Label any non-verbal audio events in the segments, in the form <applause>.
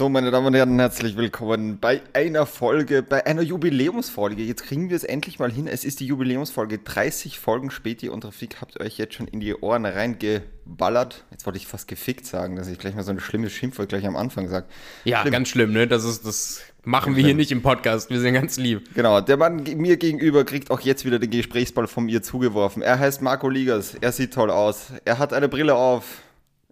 So, meine Damen und Herren, herzlich willkommen bei einer Folge, bei einer Jubiläumsfolge. Jetzt kriegen wir es endlich mal hin. Es ist die Jubiläumsfolge. 30 Folgen später. Ihr Unterfick habt euch jetzt schon in die Ohren reingeballert. Jetzt wollte ich fast gefickt sagen, dass ich gleich mal so ein schlimmes Schimpfwort gleich am Anfang sage. Ja, Schlimm. ganz schlimm, ne? Das ist, das machen wir hier nicht im Podcast. Wir sind ganz lieb. Genau, der Mann mir gegenüber kriegt auch jetzt wieder den Gesprächsball von mir zugeworfen. Er heißt Marco Ligas. Er sieht toll aus. Er hat eine Brille auf.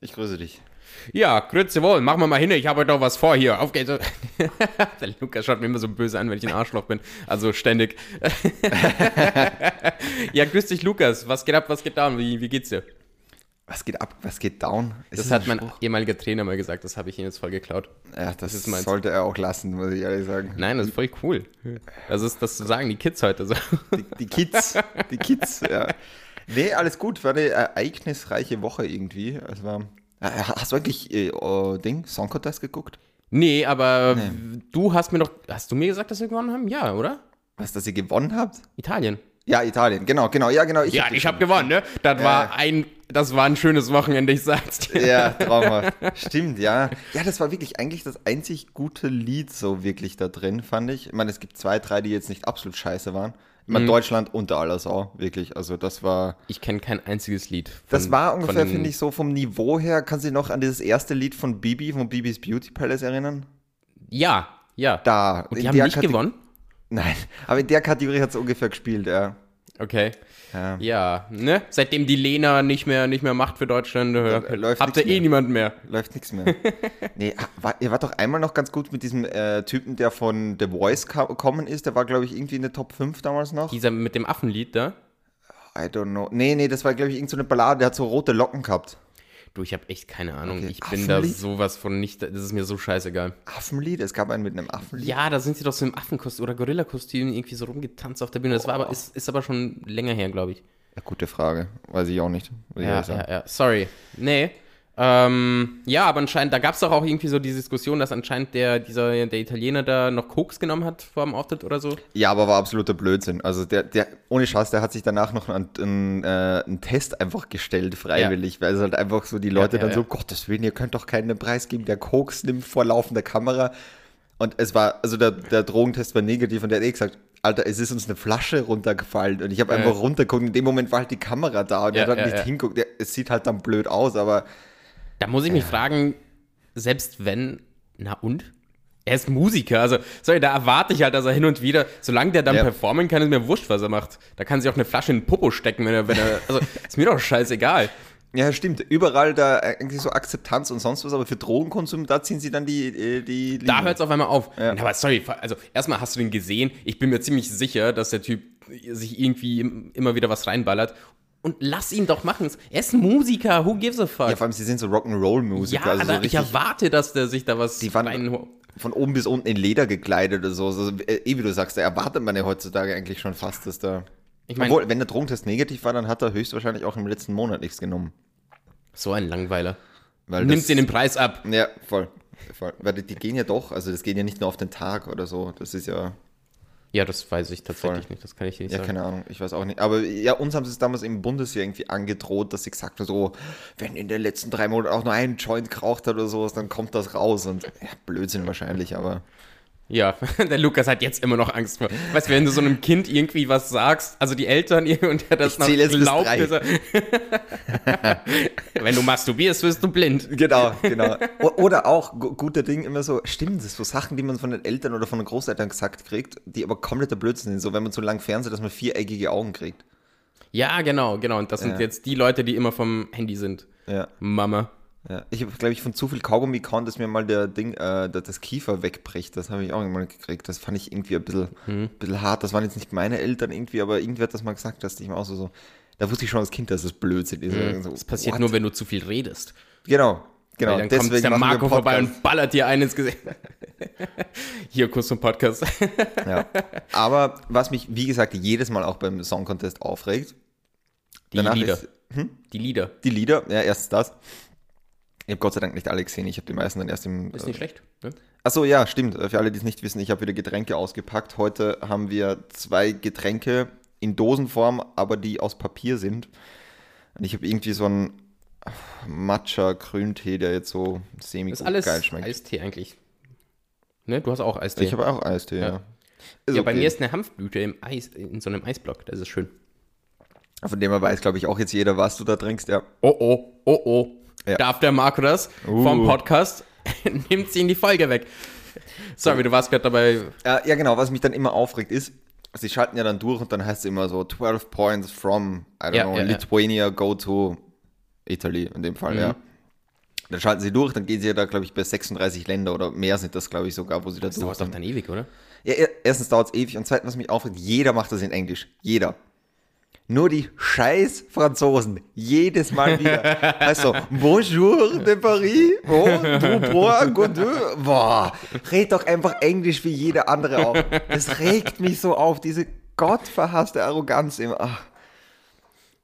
Ich grüße dich. Ja, grüße wohl. Machen wir mal hin. Ich habe heute noch was vor hier. Auf geht's. <laughs> Der Lukas schaut mir immer so böse an, wenn ich ein Arschloch bin. Also ständig. <laughs> ja, grüß dich, Lukas. Was geht ab? Was geht down? Wie, wie geht's dir? Was geht ab? Was geht down? Ist Das hat mein Spruch? ehemaliger Trainer mal gesagt. Das habe ich ihm jetzt voll geklaut. Ja, das, ist meins. sollte er auch lassen, muss ich ehrlich sagen. Nein, das ist voll cool. Das ist das zu sagen, die Kids heute so. Die, die Kids, die Kids, ja. <laughs> Nee, alles gut. War eine ereignisreiche Woche irgendwie. Es war. Äh, Hast du eigentlich äh, oh, Ding, Song Contest geguckt? Nee, aber du hast mir doch. Hast du mir gesagt, dass wir gewonnen haben? Ja, oder? Was, dass ihr gewonnen habt? Italien. Ja, Italien, genau, genau, ja, genau. Ja, ich habe gewonnen, ne? Das war ein, das war ein schönes Wochenende, ich sag's dir. Ja, <laughs> traumhaft. Stimmt, ja. Ja, das war wirklich eigentlich das einzig gute Lied so wirklich da drin, fand ich. Ich meine, es gibt zwei, drei, die jetzt nicht absolut scheiße waren. Ich Mhm. meine, Deutschland unter aller Sau, wirklich. Also das war, Ich kenne kein einziges Lied. von- das war ungefähr, finde ich, so vom Niveau her. Kannst du dich noch an dieses erste Lied von Bibi, von Bibis Beauty Palace erinnern? Ja, ja. Da. Und die haben nicht Kate- gewonnen? Nein, <laughs> aber in der Kategorie hat es ungefähr gespielt, ja. Okay. Ja. Ja, ne? Seitdem die Lena nicht mehr, nicht mehr macht für Deutschland, äh, läuft habt ihr eh niemand mehr. Läuft nichts mehr. <laughs> nee, war, ihr wart doch einmal noch ganz gut mit diesem äh, Typen, der von The Voice gekommen ist. Der war, glaube ich, irgendwie in der Top 5 damals noch. Dieser mit dem Affenlied da. I don't know. Nee, nee, das war, glaube ich, irgendeine so eine Ballade. Der hat so rote Locken gehabt. Du, ich habe echt keine Ahnung. Okay, Ich bin da sowas von nicht, das ist mir so scheißegal. Affenlied? Es gab einen mit einem Affenlied. Ja, da sind sie doch so im Affenkostüm oder Gorillakostüm irgendwie so rumgetanzt auf der Bühne. Das war aber, ist, ist aber schon länger her, glaube ich. Ja, gute Frage. Weiß ich auch nicht. Ja, ja, ja. Sorry. Nee. Ähm, ja, aber anscheinend, da gab es doch auch irgendwie so die Diskussion, dass anscheinend der, dieser, der Italiener da noch Koks genommen hat vor dem Auftritt oder so. Ja, aber war absoluter Blödsinn. Also der, der, ohne Scheiß, der hat sich danach noch einen, einen, äh, einen Test einfach gestellt, freiwillig, weil es halt einfach so die Leute ja, dann ja. so, Gottes Willen, ihr könnt doch keinen Preis geben, der Koks nimmt vor laufender Kamera. Und es war, also der, der Drogentest war negativ und der hat eh gesagt, Alter, es ist uns eine Flasche runtergefallen und ich habe Ja. einfach runtergeguckt. In dem Moment war halt die Kamera da und Ja, er hat halt ja, nicht ja. hinguckt. Ja, es sieht halt dann blöd aus, aber Da muss ich mich fragen, selbst wenn, na und? Er ist Musiker, also sorry, da erwarte ich halt, dass er hin und wieder, solange der dann Ja. performen kann, ist mir wurscht, was er macht. Da kann sich auch eine Flasche in den Popo stecken, wenn er, wenn er, also ist mir doch scheißegal. ja, stimmt. Überall da eigentlich so Akzeptanz und sonst was, aber für Drogenkonsum, da ziehen sie dann die, äh, die Da Linie. hört es auf einmal auf. Ja. Aber sorry, also erstmal hast du den gesehen. Ich bin mir ziemlich sicher, dass der Typ sich irgendwie im- immer wieder was reinballert. Und lass ihn doch machen. Er ist ein Musiker. Who gives a fuck? Ja, vor allem, sie sind so Rock'n'Roll-Musiker. Ja, also so ich erwarte, dass der sich da was Die waren- von oben bis unten in Leder gekleidet oder so. Also, äh, eh, wie du sagst, da erwartet man ja heutzutage eigentlich schon fast, dass da. Ich mein- Obwohl, wenn der Drogentest negativ war, dann hat er höchstwahrscheinlich auch im letzten Monat nichts genommen. So ein Langweiler. Weil Nimmt dir den Preis ab. Ja, voll. voll. Weil die, die gehen ja doch, also das geht ja nicht nur auf den Tag oder so. Das ist ja. Ja, das weiß ich tatsächlich Voll. nicht. Das kann ich dir nicht Ja, sagen. keine Ahnung, ich weiß auch nicht. Aber ja, uns haben sie es damals im Bundesjahr irgendwie angedroht, dass sie gesagt haben, so, wenn in den letzten drei Monaten auch nur ein Joint geraucht hat oder sowas, dann kommt das raus. Und ja, Blödsinn wahrscheinlich, aber. Ja, <laughs> der Lukas hat jetzt immer noch Angst vor. Weißt du, wenn du so einem Kind irgendwie was sagst, also die Eltern <laughs> und der das Ich zähl jetzt bis er- <laughs> wenn du masturbierst, wirst du blind. Genau, genau. Oder auch, gu- guter Ding, immer so, stimmt, das so Sachen, die man von den Eltern oder von den Großeltern gesagt kriegt, die aber kompletter Blödsinn sind. So, wenn man zu lang fernseht, dass man viereckige Augen kriegt. Ja, genau, genau. Und das sind Ja. jetzt die Leute, die immer vom Handy sind. Ja. Mama. Ja. Ich habe, glaube ich, von zu viel Kaugummi kauen, dass mir mal der Ding, äh, das das Kiefer wegbricht. Das habe ich auch mal gekriegt. Das fand ich irgendwie ein bisschen, Hm. bisschen hart. Das waren jetzt nicht meine Eltern irgendwie, aber irgendwer hat das mal gesagt, dass ich mir auch so, so da wusste ich schon als Kind, dass es Blödsinn ist. So, Hm. Das passiert what? nur, wenn du zu viel redest. Genau, genau. Weil dann kommt der Marco vorbei und ballert dir einen ins Gesicht. <laughs> Hier, Kuss zum Podcast. Ja. Aber was mich, wie gesagt, jedes Mal auch beim Song Contest aufregt, Die Danach Lieder. ist- Die Lieder. die Lieder, ja, erstens das. Ich habe Gott sei Dank nicht alle gesehen, ich habe die meisten dann erst im. Ist nicht schlecht. Ne? Achso, ja, stimmt. Für alle, die es nicht wissen, ich habe wieder Getränke ausgepackt. Heute haben wir zwei Getränke in Dosenform, aber die aus Papier sind. Und ich habe irgendwie so einen Matcha-Grüntee, der jetzt so Das semi ist alles geil schmeckt. Eistee eigentlich. Ne? Du hast auch Eistee. Ich habe auch Eistee, ja. Ja. Ist ja, bei okay. mir ist eine Hanfblüte im Eis, in so einem Eisblock. Das ist schön. Von dem her weiß, glaube ich, auch jetzt jeder, was du da trinkst, ja. Oh oh, oh oh. Ja. Darf der Marco das vom Uh. Podcast? <laughs> Nimmt sie in die Folge weg. Sorry, du warst gerade dabei. Ja, genau, was mich dann immer aufregt ist, sie schalten ja dann durch und dann heißt es immer so 12 points from, I don't Ja, know, ja. Lithuania go to Italy in dem Fall, Mhm. ja. Dann schalten sie durch, dann gehen sie ja da, glaube ich, bei 36 Länder oder mehr sind das, glaube ich, sogar, wo sie da Das dauert doch dann ewig, oder? Ja, er- erstens dauert es ewig und zweitens, was mich aufregt, jeder macht das in Englisch. Jeder. Nur die scheiß Franzosen. Jedes Mal wieder. Also, bonjour de Paris. Oh, du bois, godeux. Boah, red doch einfach Englisch wie jeder andere auch. Das regt mich so auf, diese gottverhasste Arroganz immer. Ach.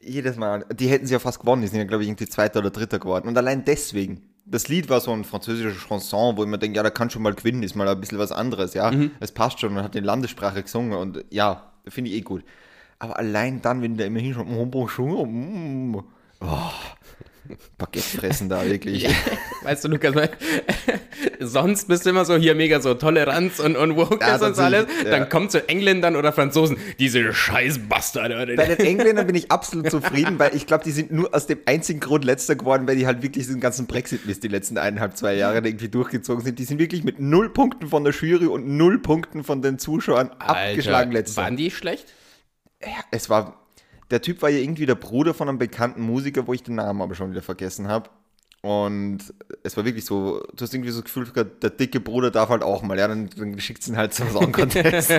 Jedes Mal. Die hätten sie ja fast gewonnen. Die sind ja, glaube ich, irgendwie Zweiter oder Dritter geworden. Und allein deswegen. Das Lied war so ein französischer Chanson, wo ich mir denke, ja, da kann schon mal gewinnen, ist mal ein bisschen was anderes, ja. Es passt schon, man hat in Landessprache gesungen und ja, finde ich eh gut. Aber allein dann, wenn der immer hinschaut, oh, bonjour, mm, oh, Baguette fressen da wirklich. Weißt du, Lukas, weil- <laughs> sonst bist du immer so hier mega so Toleranz und, und Wokeness Ja, und alles. ja. Dann kommt zu Engländern oder Franzosen, diese scheiß Bastarde. Bei den <laughs> Engländern bin ich absolut zufrieden, weil ich glaube, die sind nur aus dem einzigen Grund letzter geworden, weil die halt wirklich diesen ganzen Brexit-Mist die letzten eineinhalb, zwei Jahre irgendwie durchgezogen sind. Die sind wirklich mit null Punkten von der Jury und null Punkten von den Zuschauern abgeschlagen letzter. Waren die schlecht? Es war. Der Typ war ja irgendwie der Bruder von einem bekannten Musiker, wo ich den Namen aber schon wieder vergessen habe. Und es war wirklich so, du hast irgendwie so das Gefühl, der dicke Bruder darf halt auch mal, ja, dann, dann schickt ihn halt zum Song Contest.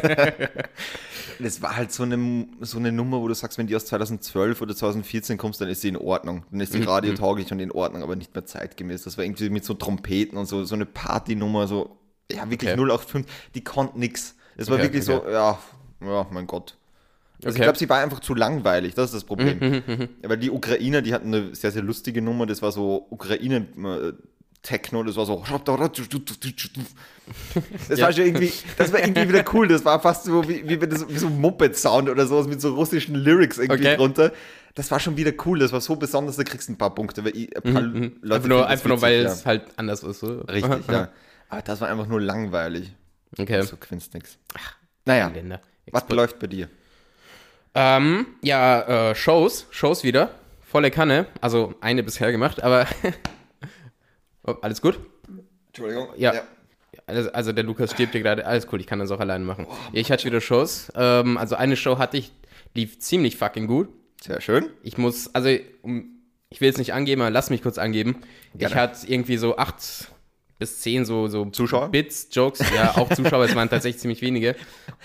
das war halt so eine, so eine Nummer, wo du sagst, wenn die aus 2012 oder 2014 kommst, dann ist sie in Ordnung. Dann ist sie radiotauglich und in Ordnung, aber nicht mehr zeitgemäß. Das war irgendwie mit so Trompeten und so, so eine Partynummer, so, ja, wirklich Okay. 085, die konnte nix. Es war Okay, wirklich okay. so, ja, ja, mein Gott. Also Okay. ich glaube, sie war einfach zu langweilig, das ist das Problem. Weil die Ukrainer, die hatten eine sehr, sehr lustige Nummer, das war so Ukrainen-Techno, das war so. Das Ja. war schon irgendwie, das war irgendwie wieder cool, das war fast so wie, wie, das- wie so ein Moped-Sound oder sowas mit so russischen Lyrics irgendwie Okay. drunter. Das war schon wieder cool, das war so besonders, da kriegst du ein paar Punkte, weil ich, ein paar Leute Einfach nur, einfach nur weil ja. es halt anders ist. So. Richtig, ja. Aber das war einfach nur langweilig. Okay. So quinst nix. Naja, was läuft bei dir? Ähm, ja, äh, Shows, Shows wieder. Volle Kanne. Also eine bisher gemacht, aber <laughs> oh, alles gut? Entschuldigung. Ja. Also, also der Lukas stirbt hier gerade. Alles cool, ich kann das auch alleine machen. Ja, ich hatte wieder Shows. Ähm, also eine Show hatte ich, lief ziemlich fucking gut. Sehr schön. Ich muss, also um, ich will es nicht angeben, aber lass mich kurz angeben. Ich Gerne. hatte irgendwie so acht bis zehn so, so Zuschauer? Bits, Jokes, ja, auch Zuschauer, es waren tatsächlich ziemlich wenige.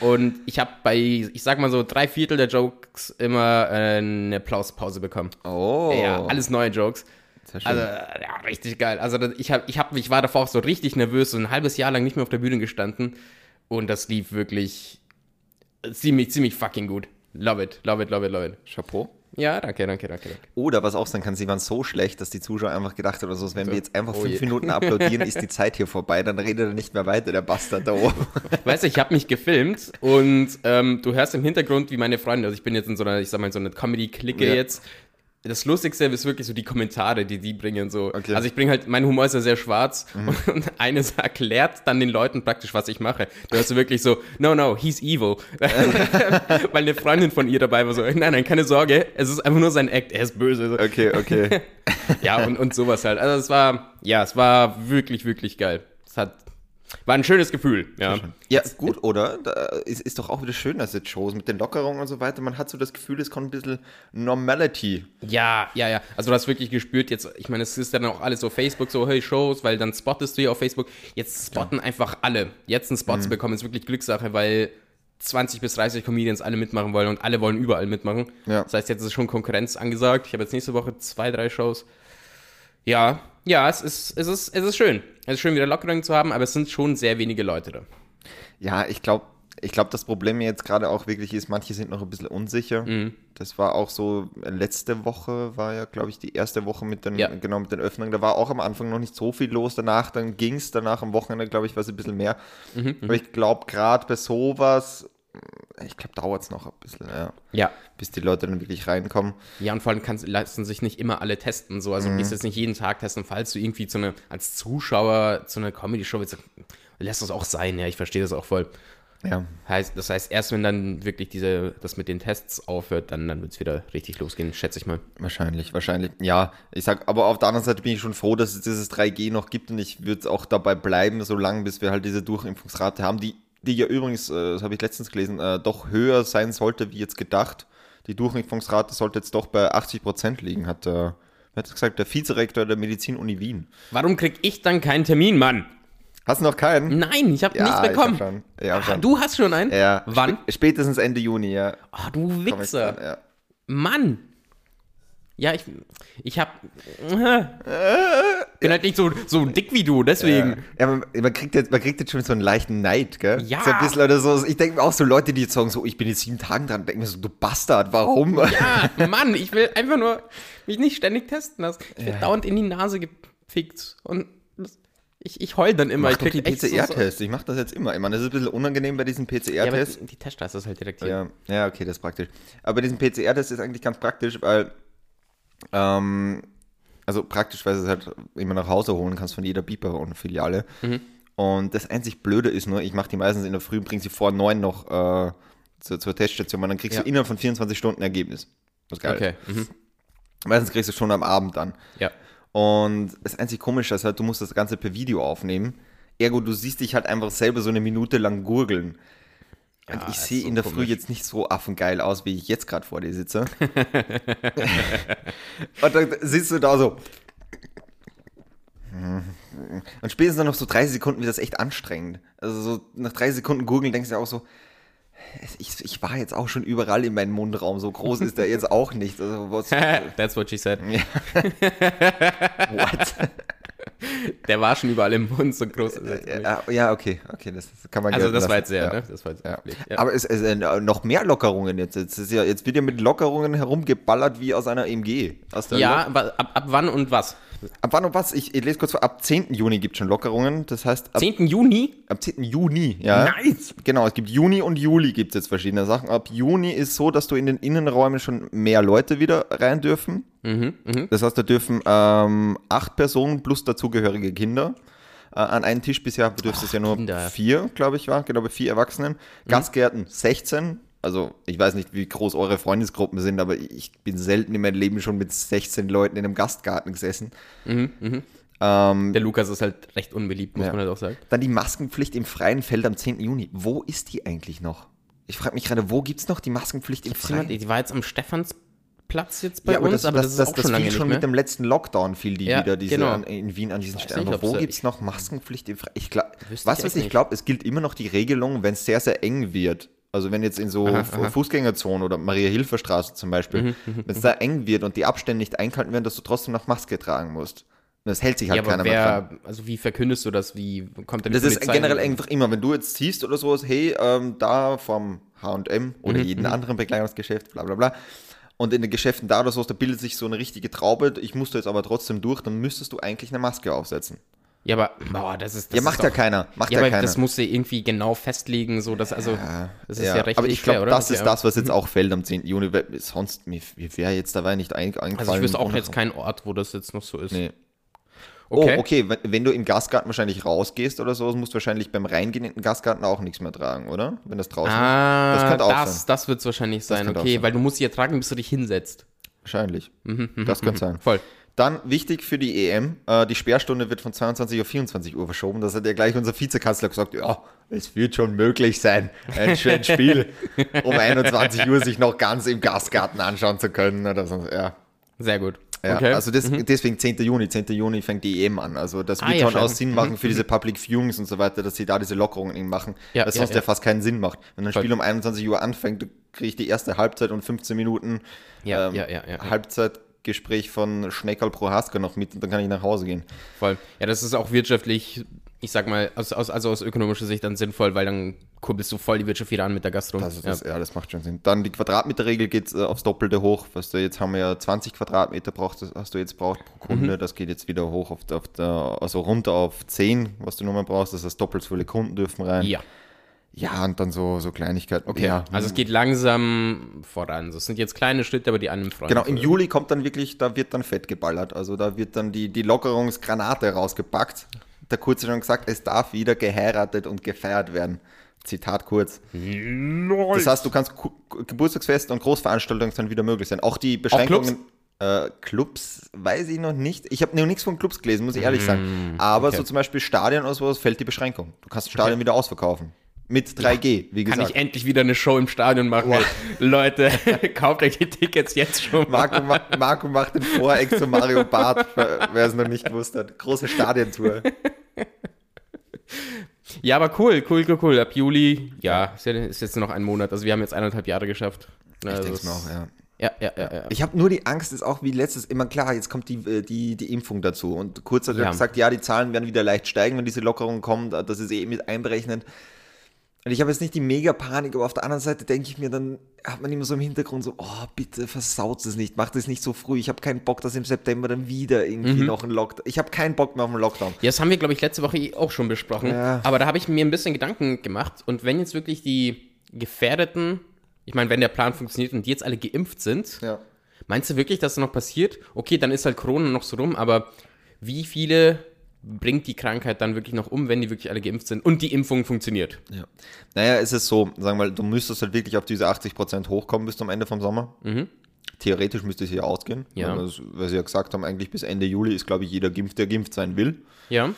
Und ich habe bei, ich sag mal so, drei Viertel der Jokes immer äh, eine Applauspause bekommen. Oh. Ja, alles neue Jokes. Also, ja, richtig geil. Also, ich, hab, ich, hab, ich war davor auch so richtig nervös, so ein halbes Jahr lang nicht mehr auf der Bühne gestanden. Und das lief wirklich ziemlich, ziemlich fucking gut. Love it, love it, love it, love it. Chapeau. Ja, danke, danke, danke. danke. Oder was auch sein kann, sie waren so schlecht, dass die Zuschauer einfach gedacht haben, also wenn wir jetzt einfach Oh fünf je. Minuten applaudieren, ist die <laughs> Zeit hier vorbei, dann redet er nicht mehr weiter, der Bastard da oben. Weißt du, ich habe mich gefilmt und ähm, du hörst im Hintergrund, wie meine Freunde, also ich bin jetzt in so einer, ich sag mal, so einer Comedy-Clique Ja. jetzt. Das Lustigste ist wirklich so die Kommentare, die die bringen. So. Okay. Mhm. Also ich bringe halt, mein Humor ist ja sehr schwarz <laughs> und eines erklärt dann den Leuten praktisch, was ich mache. Du so wirklich so, no, no, he's evil. <laughs> <laughs> Weil eine Freundin von ihr dabei war so, nein, nein, keine Sorge, es ist einfach nur sein Act, er ist böse. Okay, okay. Ja, und, und sowas halt. Also es war, ja, es war wirklich, wirklich geil. Es hat, war ein schönes Gefühl, ja. Ja, gut, oder? Da ist, ist doch auch wieder schön, dass jetzt Shows mit den Lockerungen und so weiter, man hat so das Gefühl, es kommt ein bisschen Normality. Ja, ja, ja. Also du hast wirklich gespürt jetzt, ich meine, es ist dann auch alles so Facebook, so hey Shows, weil dann spottest du ja auf Facebook. Jetzt spotten einfach alle. Jetzt einen Spot Mhm. zu bekommen, ist wirklich Glückssache, weil 20 bis 30 Comedians alle mitmachen wollen und alle wollen überall mitmachen. Ja. Das heißt, jetzt ist schon Konkurrenz angesagt. Ich habe jetzt nächste Woche zwei, drei Shows. Ja, ja, es ist, es ist, es ist schön. Es ist schön, wieder Lockerung zu haben, aber es sind schon sehr wenige Leute da. Ja, ich glaube, ich glaube, das Problem jetzt gerade auch wirklich ist, manche sind noch ein bisschen unsicher. Mhm. Das war auch so, letzte Woche war ja, glaube ich, die erste Woche mit den, Ja. genau, mit den Öffnungen. Da war auch am Anfang noch nicht so viel los. Danach, dann ging es, danach am Wochenende, glaube ich, war es ein bisschen mehr. Mhm, Aber ich glaube, gerade bei sowas, ich glaube, dauert es noch ein bisschen, ja. Ja. Bis die Leute dann wirklich reinkommen. Ja, und vor allem kannst, lassen sich nicht immer alle testen. So. Also Mhm. du gehst jetzt nicht jeden Tag testen, falls du irgendwie zu einer, als Zuschauer zu einer Comedy-Show willst, lässt das auch sein, ja, ich verstehe das auch voll. Ja. Heißt, das heißt, erst wenn dann wirklich diese, das mit den Tests aufhört, dann, dann wird es wieder richtig losgehen, schätze ich mal. Wahrscheinlich, wahrscheinlich. Ja, ich sag, aber auf der anderen Seite bin ich schon froh, dass es dieses 3G noch gibt und ich würde auch dabei bleiben, solange bis wir halt diese Durchimpfungsrate haben, die, die ja übrigens, äh, das habe ich letztens gelesen, äh, doch höher sein sollte, wie jetzt gedacht. Die Durchimpfungsrate sollte jetzt doch bei 80 Prozent liegen, hat der, wer hat gesagt, der Vizerektor der Medizinuni Wien. Warum krieg ich dann keinen Termin, Mann? Hast du noch keinen? Nein, ich habe Ja, nichts ich bekommen. hab schon. Ich hab ah, schon. du hast schon einen? Ja. Wann? Sp spätestens Ende Juni, ja. Ah, du ich Wichser. dran, ja. Mann. Ja, ich, ich hab. bin halt nicht so, so dick wie du, deswegen. Ja, man, man, kriegt jetzt, man kriegt jetzt schon so einen leichten Neid, gell? Ja. So ein bisschen oder so. Ich denke mir auch so Leute, die jetzt sagen, so, ich bin jetzt sieben Tagen dran, denken mir so, du Bastard, warum? Ja, Mann, ich will einfach nur mich nicht ständig testen lassen. Ich werde dauernd in die Nase gefickt. Und ich, ich heul dann immer. Mach ich doch die krieg echt so- PCR-Tests. Ich mache das jetzt immer. Ich meine, das ist ein bisschen unangenehm bei diesen Ja, PCR-Tests. die, die Tester ist halt direkt hier. Ja, ja, okay, das ist praktisch. Aber bei diesem PCR-Test ist eigentlich ganz praktisch, weil, ähm, also praktisch, weil du es halt immer nach Hause holen kannst von jeder Biber und Filiale. Mhm. Und das einzig Blöde ist nur, ich mache die meistens in der Früh, bringe sie vor neun noch äh, zur, zur Teststation, und dann kriegst Ja. du innerhalb von 24 Stunden Ergebnis. Was geil Okay. Mhm. ist. Meistens kriegst du es schon am Abend dann. Ja. Und das einzig Komische ist halt, du musst das Ganze per Video aufnehmen. Ergo, du siehst dich halt einfach selber so eine Minute lang gurgeln. Und Ja, ich sehe so in der Früh komisch. jetzt nicht so affengeil aus, wie ich jetzt gerade vor dir sitze. <laughs> <laughs> und dann sitzt du da so. Und spätestens dann noch so 30 Sekunden wird das echt anstrengend. Also so nach 30 Sekunden gurgeln denkst du dir auch so, ich, ich war jetzt auch schon überall in meinem Mundraum, so groß ist der jetzt auch nicht. Also was, <laughs> That's what she said. what? Der war schon überall im Mund, so groß ist er nicht. Ja, okay, okay, das kann man Also das war jetzt sehr, ja. ne? Das war jetzt Ja. ja. Aber es es sind äh, noch mehr Lockerungen jetzt. Jetzt, ist ja, jetzt wird ja mit Lockerungen herumgeballert wie aus einer MG. Aus ja, ab, ab wann und was? Ab wann und was? Ich, ich lese kurz vor. Ab 10. Juni gibt es schon Lockerungen. Das heißt, ab, 10. Juni? ab 10. Juni, ja. Nice. Genau, es gibt Juni und Juli gibt es jetzt verschiedene Sachen. Ab Juni ist so, dass du in den Innenräumen schon mehr Leute wieder rein dürfen. Mhm, Das heißt, da dürfen ähm, acht Personen plus dazugehörige Kinder äh, an einen Tisch. Bisher dürfte es ja nur Kinder. vier, glaube ich, war. Genau, bei vier Erwachsenen. Gastgärten 16. Also, ich weiß nicht, wie groß eure Freundesgruppen sind, aber ich bin selten in meinem Leben schon mit 16 Leuten in einem Gastgarten gesessen. Ähm, Der Lukas ist halt recht unbeliebt, muss Ja. man halt auch sagen. dann die Maskenpflicht im freien Feld am 10. Juni. Wo ist die eigentlich noch? Ich frage mich gerade, wo gibt es noch die Maskenpflicht im Freien? Die war jetzt am Stephansplatz jetzt bei ja, aber uns, das, aber das, das, das, ist auch das schon lange fiel schon mit dem letzten Lockdown, fiel die Ja, wieder diese genau. an, in Wien an diesen Stellen. nicht, wo gibt es noch Maskenpflicht? Ich glaub, was, ich ich glaube, es gilt immer noch die Regelung, wenn es sehr, sehr eng wird. Also wenn jetzt in so Aha, aha. Fußgängerzonen oder Maria-Hilfer-Straße zum Beispiel, Mhm, wenn es da eng wird und die Abstände nicht eingehalten werden, dass du trotzdem noch Maske tragen musst. Und das hält sich halt ja, keiner mehr dran. wer, also wie verkündest du das? Wie kommt denn die Das ist generell einfach immer, wenn du jetzt siehst oder sowas, hey, ähm, da vom H&M oder Mhm, jeden anderen Bekleidungsgeschäft, bla bla bla, und in den Geschäften da oder so, da bildet sich so eine richtige Traube, ich musste jetzt aber trotzdem durch, dann müsstest du eigentlich eine Maske aufsetzen. Ja, aber, boah, das ist. Das ja, ist macht ja doch- keiner, macht Ja, ja, aber keiner. das musst du irgendwie genau festlegen, so dass, also, das ist ja, rechtlich aber ich glaube, oder? das ist Ja. das, was jetzt <laughs> auch fällt am 10. Juni, sonst, mir, mir wäre jetzt dabei nicht ein- eingefallen. Also ich wüsste auch jetzt keinen Ort, wo das jetzt noch so ist. Nee. Okay. Oh, okay, wenn, du im Gastgarten wahrscheinlich rausgehst oder so, musst du wahrscheinlich beim Reingehen in den Gastgarten auch nichts mehr tragen, oder? Wenn das draußen Ah, Das das, könnte auch das, sein. das wird es wahrscheinlich sein, okay, sein. weil du musst sie ja tragen, bis du dich hinsetzt. Wahrscheinlich. Mhm, das könnte sein. Voll. Dann wichtig für die EM, äh, die Sperrstunde wird von 22 auf 24 Uhr verschoben. Das hat ja gleich unser Vizekanzler gesagt, ja, es wird schon möglich sein, ein schönes Spiel <laughs> um 21 Uhr sich noch ganz im Gastgarten anschauen zu können. Oder so. Ja, Sehr gut. Ja. okay. also das, deswegen 10. Juni, 10. Juni fängt die EM an. Also das Ah, wird ja, schon auch schön. Sinn machen für diese Public Viewings und so weiter, dass sie da diese Lockerungen eben machen, Ja, weil ja, sonst ja, fast keinen Sinn macht. Wenn ein Voll. Spiel um 21 Uhr anfängt, du kriegst die erste Halbzeit und 15 Minuten ähm, ja. Halbzeitgespräch von Schneckerl pro Hasker noch mit und dann kann ich nach Hause gehen. Voll. Ja, das ist auch wirtschaftlich, ich sag mal, aus, aus, also aus ökonomischer Sicht dann sinnvoll, weil dann kurbelst du voll die Wirtschaft wieder an mit der Gastro. Das ist ja. das, ja. das macht schon Sinn. Dann die Quadratmeterregel geht äh, aufs Doppelte hoch. Was du jetzt haben wir ja 20 Quadratmeter brauchst, hast du jetzt braucht pro Kunde. Mhm. Das geht jetzt wieder hoch auf, auf der, also runter auf 10, was du nochmal brauchst. Das heißt, doppelt so viele Kunden dürfen rein. ja. Ja, und dann so, so Kleinigkeiten. Okay, Ja. also es geht langsam voran. Das sind jetzt kleine Schritte, aber die einem freuen. Genau, im Juli kommt dann wirklich, da wird dann fett geballert. Also da wird dann die, die Lockerungsgranate rausgepackt. Der Kurz hat schon gesagt, es darf wieder geheiratet und gefeiert werden. Zitat kurz. Das heißt, du kannst Geburtstagsfeste und Großveranstaltungen dann wieder möglich sein. Auch die Beschränkungen. Äh, Clubs weiß ich noch nicht. Ich habe noch nichts von Clubs gelesen, muss ich ehrlich sagen. Aber okay. so zum Beispiel Stadien oder sowas fällt die Beschränkung. Du kannst das Stadion wieder ausverkaufen. Mit 3G, wie Kann gesagt. ich endlich wieder eine Show im Stadion machen? <laughs> Leute, <laughs> kauft euch die Tickets jetzt schon. Marco, ma Marco macht den Voreck zu Mario Barth, wer es noch nicht gewusst hat. Große Stadientour. Ja, aber cool, cool, cool, cool. Ab Juli, ja, ist, ja, ist jetzt nur noch ein Monat. Also wir haben jetzt eineinhalb Jahre geschafft. Ich Also denke es- mir auch, ja. Ja, ja, ja, ja. Ich habe nur die Angst, ist auch wie letztes immer klar, jetzt kommt die, äh, die, die Impfung dazu. Und kurz hat er Ja. gesagt, ja, die Zahlen werden wieder leicht steigen, wenn diese Lockerung kommt, das ist eh mit einberechnet. Und ich habe jetzt nicht die Mega-Panik, aber auf der anderen Seite denke ich mir, dann hat man immer so im Hintergrund so, oh, bitte versaut es nicht, macht es nicht so früh. Ich habe keinen Bock, dass im September dann wieder Mhm. irgendwie noch ein Lockdown. Ich habe keinen Bock mehr auf einen Lockdown. Ja, das haben wir, glaube ich, letzte Woche auch schon besprochen. Ja. Aber da habe ich mir ein bisschen Gedanken gemacht. Und wenn jetzt wirklich die Gefährdeten, ich meine, wenn der Plan funktioniert und die jetzt alle geimpft sind, Ja. meinst du wirklich, dass das noch passiert? Okay, dann ist halt Corona noch so rum, aber wie viele bringt die Krankheit dann wirklich noch um, wenn die wirklich alle geimpft sind und die Impfung funktioniert? Ja. Naja, es ist so, sagen wir mal, du müsstest halt wirklich auf diese 80% hochkommen bis zum Ende vom Sommer. Theoretisch müsste es hier ausgehen. Mhm. Ja. Weil, weil sie ja gesagt haben, eigentlich bis Ende Juli ist, glaube ich, jeder geimpft, der geimpft sein will. Ja.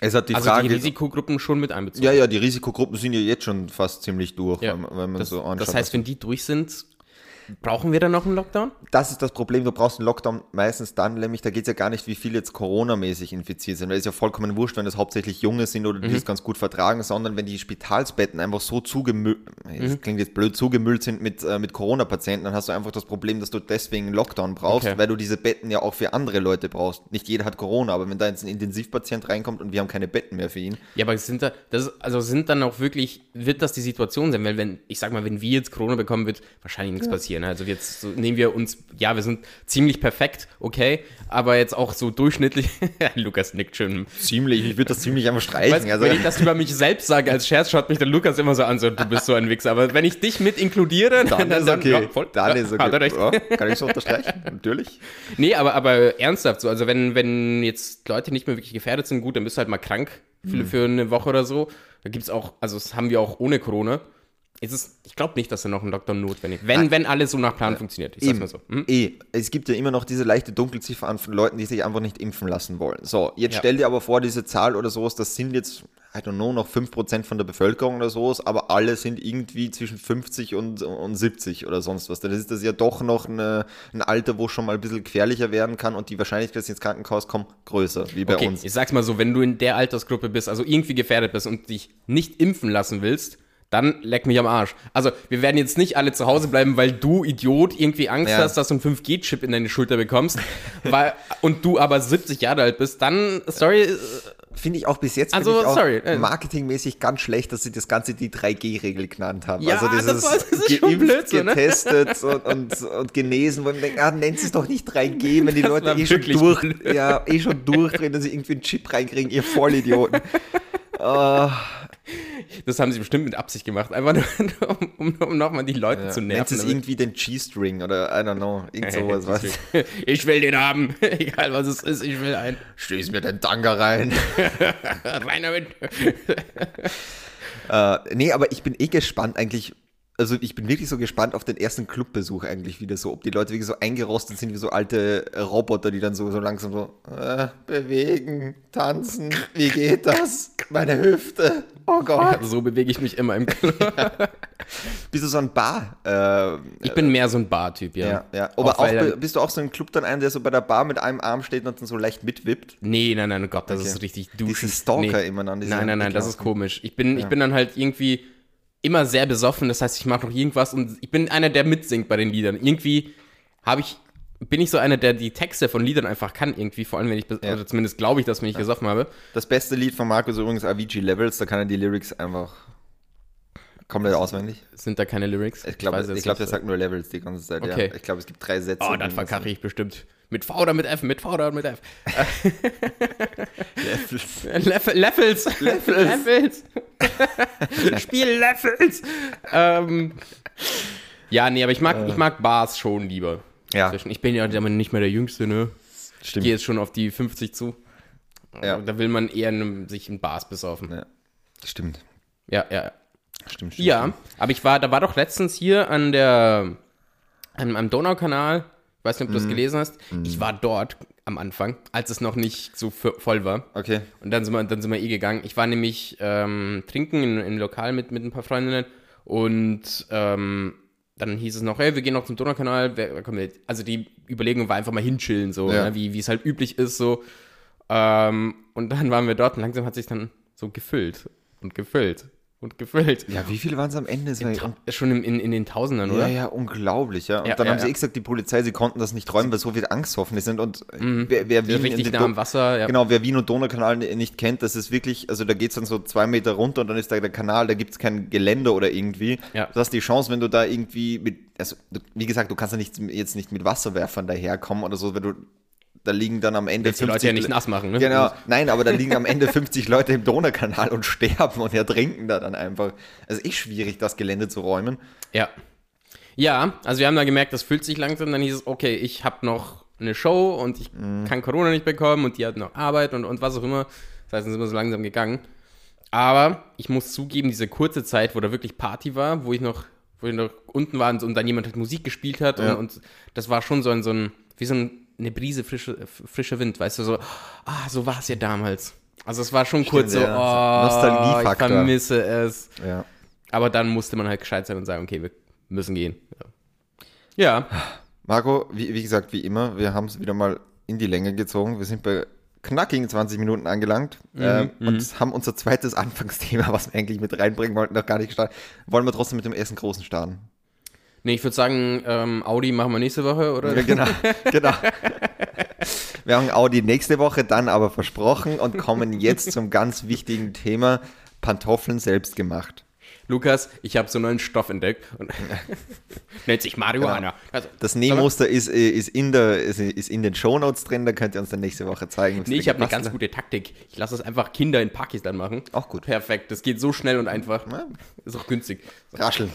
Es hat die Also Frage. die Risikogruppen schon mit einbezogen. ja, ja, die Risikogruppen sind ja jetzt schon fast ziemlich durch, Ja. wenn, man- wenn man das, so anschaut. das heißt, wenn die durch sind, brauchen wir dann noch einen Lockdown? das ist das Problem, du brauchst einen Lockdown meistens dann, nämlich da geht es ja gar nicht, wie viele jetzt Corona-mäßig infiziert sind, weil es ist ja vollkommen wurscht, wenn das hauptsächlich Junge sind oder die Mhm. das ganz gut vertragen, sondern wenn die Spitalsbetten einfach so zugemüllt, Mhm. klingt jetzt blöd, zugemüllt sind mit, äh, mit Corona-Patienten, dann hast du einfach das Problem, dass du deswegen einen Lockdown brauchst, Okay. weil du diese Betten ja auch für andere Leute brauchst. Nicht jeder hat Corona, aber wenn da jetzt ein Intensivpatient reinkommt und wir haben keine Betten mehr für ihn, Ja, aber sind da, das, also sind dann auch wirklich, wird das die Situation sein? Weil wenn, ich sag mal, wenn wir jetzt Corona bekommen, wird wahrscheinlich nichts passieren. Also jetzt so, nehmen wir uns, ja, wir sind ziemlich perfekt, okay, aber jetzt auch so durchschnittlich, <laughs> Lukas nickt schon. ziemlich, ich würde das ziemlich einfach streichen. Weißt, also, wenn ich das über mich selbst sage als Scherz, schaut mich der Lukas immer so an, so, du bist so ein Wichser. Aber wenn ich dich mit inkludiere, dann <laughs> ist okay. ja, voll, dann ja, ist okay. recht. Ja, kann ich so unterstreichen, natürlich. Nee, aber, aber ernsthaft so. Also wenn, wenn jetzt Leute nicht mehr wirklich gefährdet sind, gut, dann bist du halt mal krank für, Mhm. für eine Woche oder so. Da gibt's auch, also das haben wir auch ohne Corona. Es ist, ich glaube nicht, dass da noch ein Lockdown notwendig ist. Wenn, wenn alles so nach Plan funktioniert. Ich sag's mal so. Hm? Eh, es gibt ja immer noch diese leichte Dunkelziffer an von Leuten, die sich einfach nicht impfen lassen wollen. So, jetzt Ja. stell dir aber vor, diese Zahl oder sowas, das sind jetzt, I don't know, noch 5% von der Bevölkerung oder sowas, aber alle sind irgendwie zwischen 50 und, und 70 oder sonst was. Dann ist das ja doch noch eine, ein Alter, wo schon mal ein bisschen gefährlicher werden kann und die Wahrscheinlichkeit, dass sie ins Krankenhaus kommen, größer, wie bei Okay, uns. ich sag's mal so, wenn du in der Altersgruppe bist, also irgendwie gefährdet bist und dich nicht impfen lassen willst, dann leck mich am Arsch. Also, wir werden jetzt nicht alle zu Hause bleiben, weil du Idiot irgendwie Angst Ja. hast, dass du einen 5G-Chip in deine Schulter bekommst, <laughs> weil, und du aber 70 Jahre alt bist, dann, sorry, äh, Finde ich auch bis jetzt Also, ich auch sorry, äh. marketingmäßig ganz schlecht, dass sie das Ganze die 3G-Regel genannt haben. Ja, also das dieses war- das ist schon geimpft, blöd so, ne? getestet und, und, und genesen, wo man denkt, ah, nennt es doch nicht 3G, wenn die Das Leute eh schon, durch, blöd. ja, eh schon durchdrehen, dass sie irgendwie einen Chip reinkriegen, ihr Vollidioten. <laughs> Ah, das haben sie bestimmt mit Absicht gemacht, einfach nur, um, <laughs> um, um nochmal die Leute zu nennt nerven. es damit- irgendwie den G-String oder I don't know, irgend <laughs> sowas. was. <laughs> ich will den haben, egal was es ist, ich will einen. Stöß mir den Tanga rein. Rein damit. Äh, nee, aber ich bin eh gespannt eigentlich. Also ich bin wirklich so gespannt auf den ersten Clubbesuch eigentlich wieder so, ob die Leute wirklich so eingerostet sind wie so alte äh, Roboter, die dann so, so langsam so äh, bewegen, tanzen, wie geht das? Meine Hüfte, oh Gott. So bewege ich mich immer im Club. <laughs> Bist du so ein Bar? Äh, Ich bin mehr so ein Bar-Typ, ja. ja, ja. Aber auch, dann- bist du auch so ein Club dann ein, der so bei der Bar mit einem Arm steht und dann so leicht mitwippt? Nee, nein, nein, oh Gott, das Okay. ist richtig duschig. Diese Stalker nee. immer dann. diese Nein, nein, nein, das ist komisch. Ich bin, ich bin dann halt irgendwie immer sehr besoffen, das heißt, ich mache noch irgendwas und ich bin einer, der mitsingt bei den Liedern. Irgendwie habe ich, bin ich so einer, der die Texte von Liedern einfach kann, irgendwie, vor allem wenn ich, Ja. oder zumindest glaube ich, dass wenn ich gesoffen habe. Das beste Lied von Marco ist übrigens Avicii Levels, da kann er die Lyrics einfach Komplett auswendig. Sind da keine Lyrics? Ich glaube, ich jetzt glaub, der sagt nur Levels die ganze Zeit. Okay. Ja. Ich glaube, es gibt drei Sätze. Oh, dann verkacke ich bestimmt. Mit V oder mit F? Mit V oder mit F? <laughs> Levels. Level, Levels. Levels. Spiel Levels. ähm, ja, nee, aber ich mag, ich mag Bars schon lieber. Ja. Ich bin ja nicht mehr der Jüngste, ne? Ich Stimmt. gehe jetzt schon auf die 50 zu. Ja. Da will man eher ne- sich in Bars besaufen. Ja. Stimmt. Ja, ja. Stimmt, stimmt. Ja, aber ich war, da war doch letztens hier an der, am, am Donaukanal, ich weiß nicht, ob du das gelesen hast, ich war dort am Anfang, als es noch nicht so vo- voll war. Okay. Und dann sind wir, dann sind wir eh gegangen. Ich war nämlich ähm, trinken in, einem Lokal mit, mit ein paar Freundinnen und ähm, dann hieß es noch, hey, wir gehen noch zum Donaukanal. Wer, mit? Also die Überlegung war einfach mal hinchillen, so, Ja. ne, wie wie es halt üblich ist, so. Ähm, und dann waren wir dort und langsam hat sich dann so gefüllt und gefüllt und gefüllt. Ja, wie viele waren es am Ende? Es war- Schon in, in, in den Tausendern, oder? Ja, ja, unglaublich, ja. Und Ja, dann ja, haben sie ja. gesagt, die Polizei, sie konnten das nicht räumen, weil so viele Angsthoffende sind. Und wer, wer Wien in Richtig nah am Wasser, ja. Genau, wer Wien und Donaukanal ni- nicht kennt, das ist wirklich, also da geht es dann so zwei Meter runter und dann ist da der Kanal, da gibt es kein Geländer oder irgendwie. Ja. Du hast die Chance, wenn du da irgendwie mit, also wie gesagt, du kannst ja nicht, jetzt nicht mit Wasserwerfern daherkommen oder so, wenn du, da liegen dann am Ende Willst die Leute ja nicht nass machen, ne? Genau, nein, aber da liegen am Ende <laughs> 50 Leute im Donaukanal und sterben und ertrinken da dann einfach. Es ist schwierig, das Gelände zu räumen. Ja. Ja, also wir haben da gemerkt, das füllt sich langsam. Dann hieß es, okay, ich habe noch eine Show und ich kann Corona nicht bekommen und die hat noch Arbeit und, und was auch immer. Das heißt, dann sind wir so langsam gegangen. Aber ich muss zugeben, diese kurze Zeit, wo da wirklich Party war, wo ich noch, wo ich noch unten war und, und dann jemand halt Musik gespielt hat Ja. und, und das war schon so ein, so ein, wie so ein, eine Brise frische, frischer Wind, weißt du, so, ah, so war es ja damals. Also es war schon kurz so, ja. oh, ich vermisse es. Ja. Aber dann musste man halt gescheit sein und sagen, okay, wir müssen gehen. Ja. ja. Marco, wie, wie gesagt, wie immer, wir haben es wieder mal in die Länge gezogen. Wir sind bei knackigen 20 Minuten angelangt ähm, und haben unser zweites <laughs> Anfangsthema, was wir eigentlich mit reinbringen wollten, noch gar nicht gestartet. Wollen wir trotzdem mit dem ersten großen starten? Nee, ich würde sagen, ähm, Audi machen wir nächste Woche, oder? Ja, genau, genau. <laughs> Wir haben Audi nächste Woche dann aber versprochen und kommen jetzt zum ganz wichtigen Thema Pantoffeln selbst gemacht. Lukas, ich habe so einen neuen Stoff entdeckt und <laughs> nennt sich Marihuana. Also, Das Nähmuster ist, äh, ist, in der, ist, ist in den Shownotes drin, da könnt ihr uns dann nächste Woche zeigen. nee, ich habe eine ganz gute Taktik. Ich lasse es einfach Kinder in Pakistan machen. Auch gut. Perfekt, das geht so schnell und einfach. Ja. Ist auch günstig. Rascheln.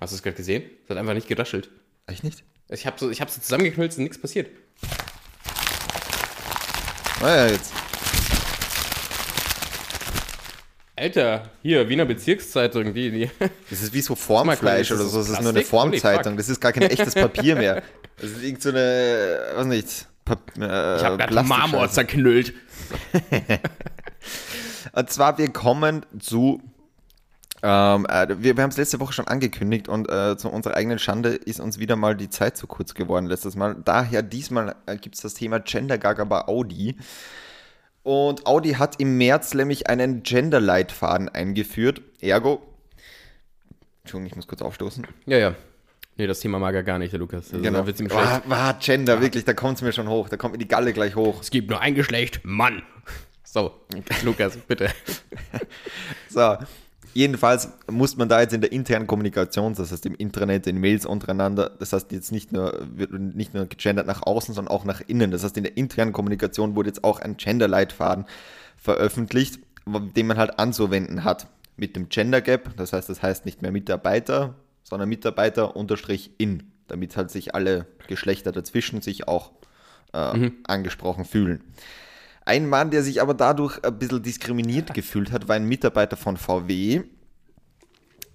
Hast du es gerade gesehen? Es hat einfach nicht geraschelt. Echt nicht? Ich habe so, ich hab so zusammengeknüllt und nichts passiert. Naja, jetzt. Alter, hier, Wiener Bezirkszeitung, die, die. <laughs> Das ist wie so Formfleisch oder so. das ist nur eine Formzeitung. Das ist gar kein echtes Papier mehr. <laughs> Das ist irgend so eine, weiß nicht, Pap äh, Ich habe gerade Marmor zerknüllt. <laughs> Und zwar, wir kommen zu. Ähm, äh, wir wir haben es letzte Woche schon angekündigt und äh, zu unserer eigenen Schande ist uns wieder mal die Zeit zu kurz geworden letztes Mal. Daher diesmal äh, gibt es das Thema Gender Gaga bei Audi. Und Audi hat im März nämlich einen Gender-Leitfaden eingeführt. Ergo. Entschuldigung, ich muss kurz aufstoßen. Ja, ja. Nee, das Thema mag er gar nicht, der Lukas. Also, Genau. Wird's ihm. War, war Gender, wirklich, da kommt es mir schon hoch. Da kommt mir die Galle gleich hoch. Es gibt nur ein Geschlecht, Mann. So, <laughs> Lukas, bitte. So, jedenfalls muss man da jetzt in der internen Kommunikation, das heißt im Intranet, in Mails untereinander, das heißt jetzt nicht nur, wird nicht nur gegendert nach außen, sondern auch nach innen. Das heißt, in der internen Kommunikation wurde jetzt auch ein Gender-Leitfaden veröffentlicht, den man halt anzuwenden hat mit dem Gender Gap. Das heißt, das heißt nicht mehr Mitarbeiter, sondern Mitarbeiter unterstrich in, damit halt sich alle Geschlechter dazwischen sich auch äh, angesprochen fühlen. Ein Mann, der sich aber dadurch ein bisschen diskriminiert gefühlt hat, war ein Mitarbeiter von VW,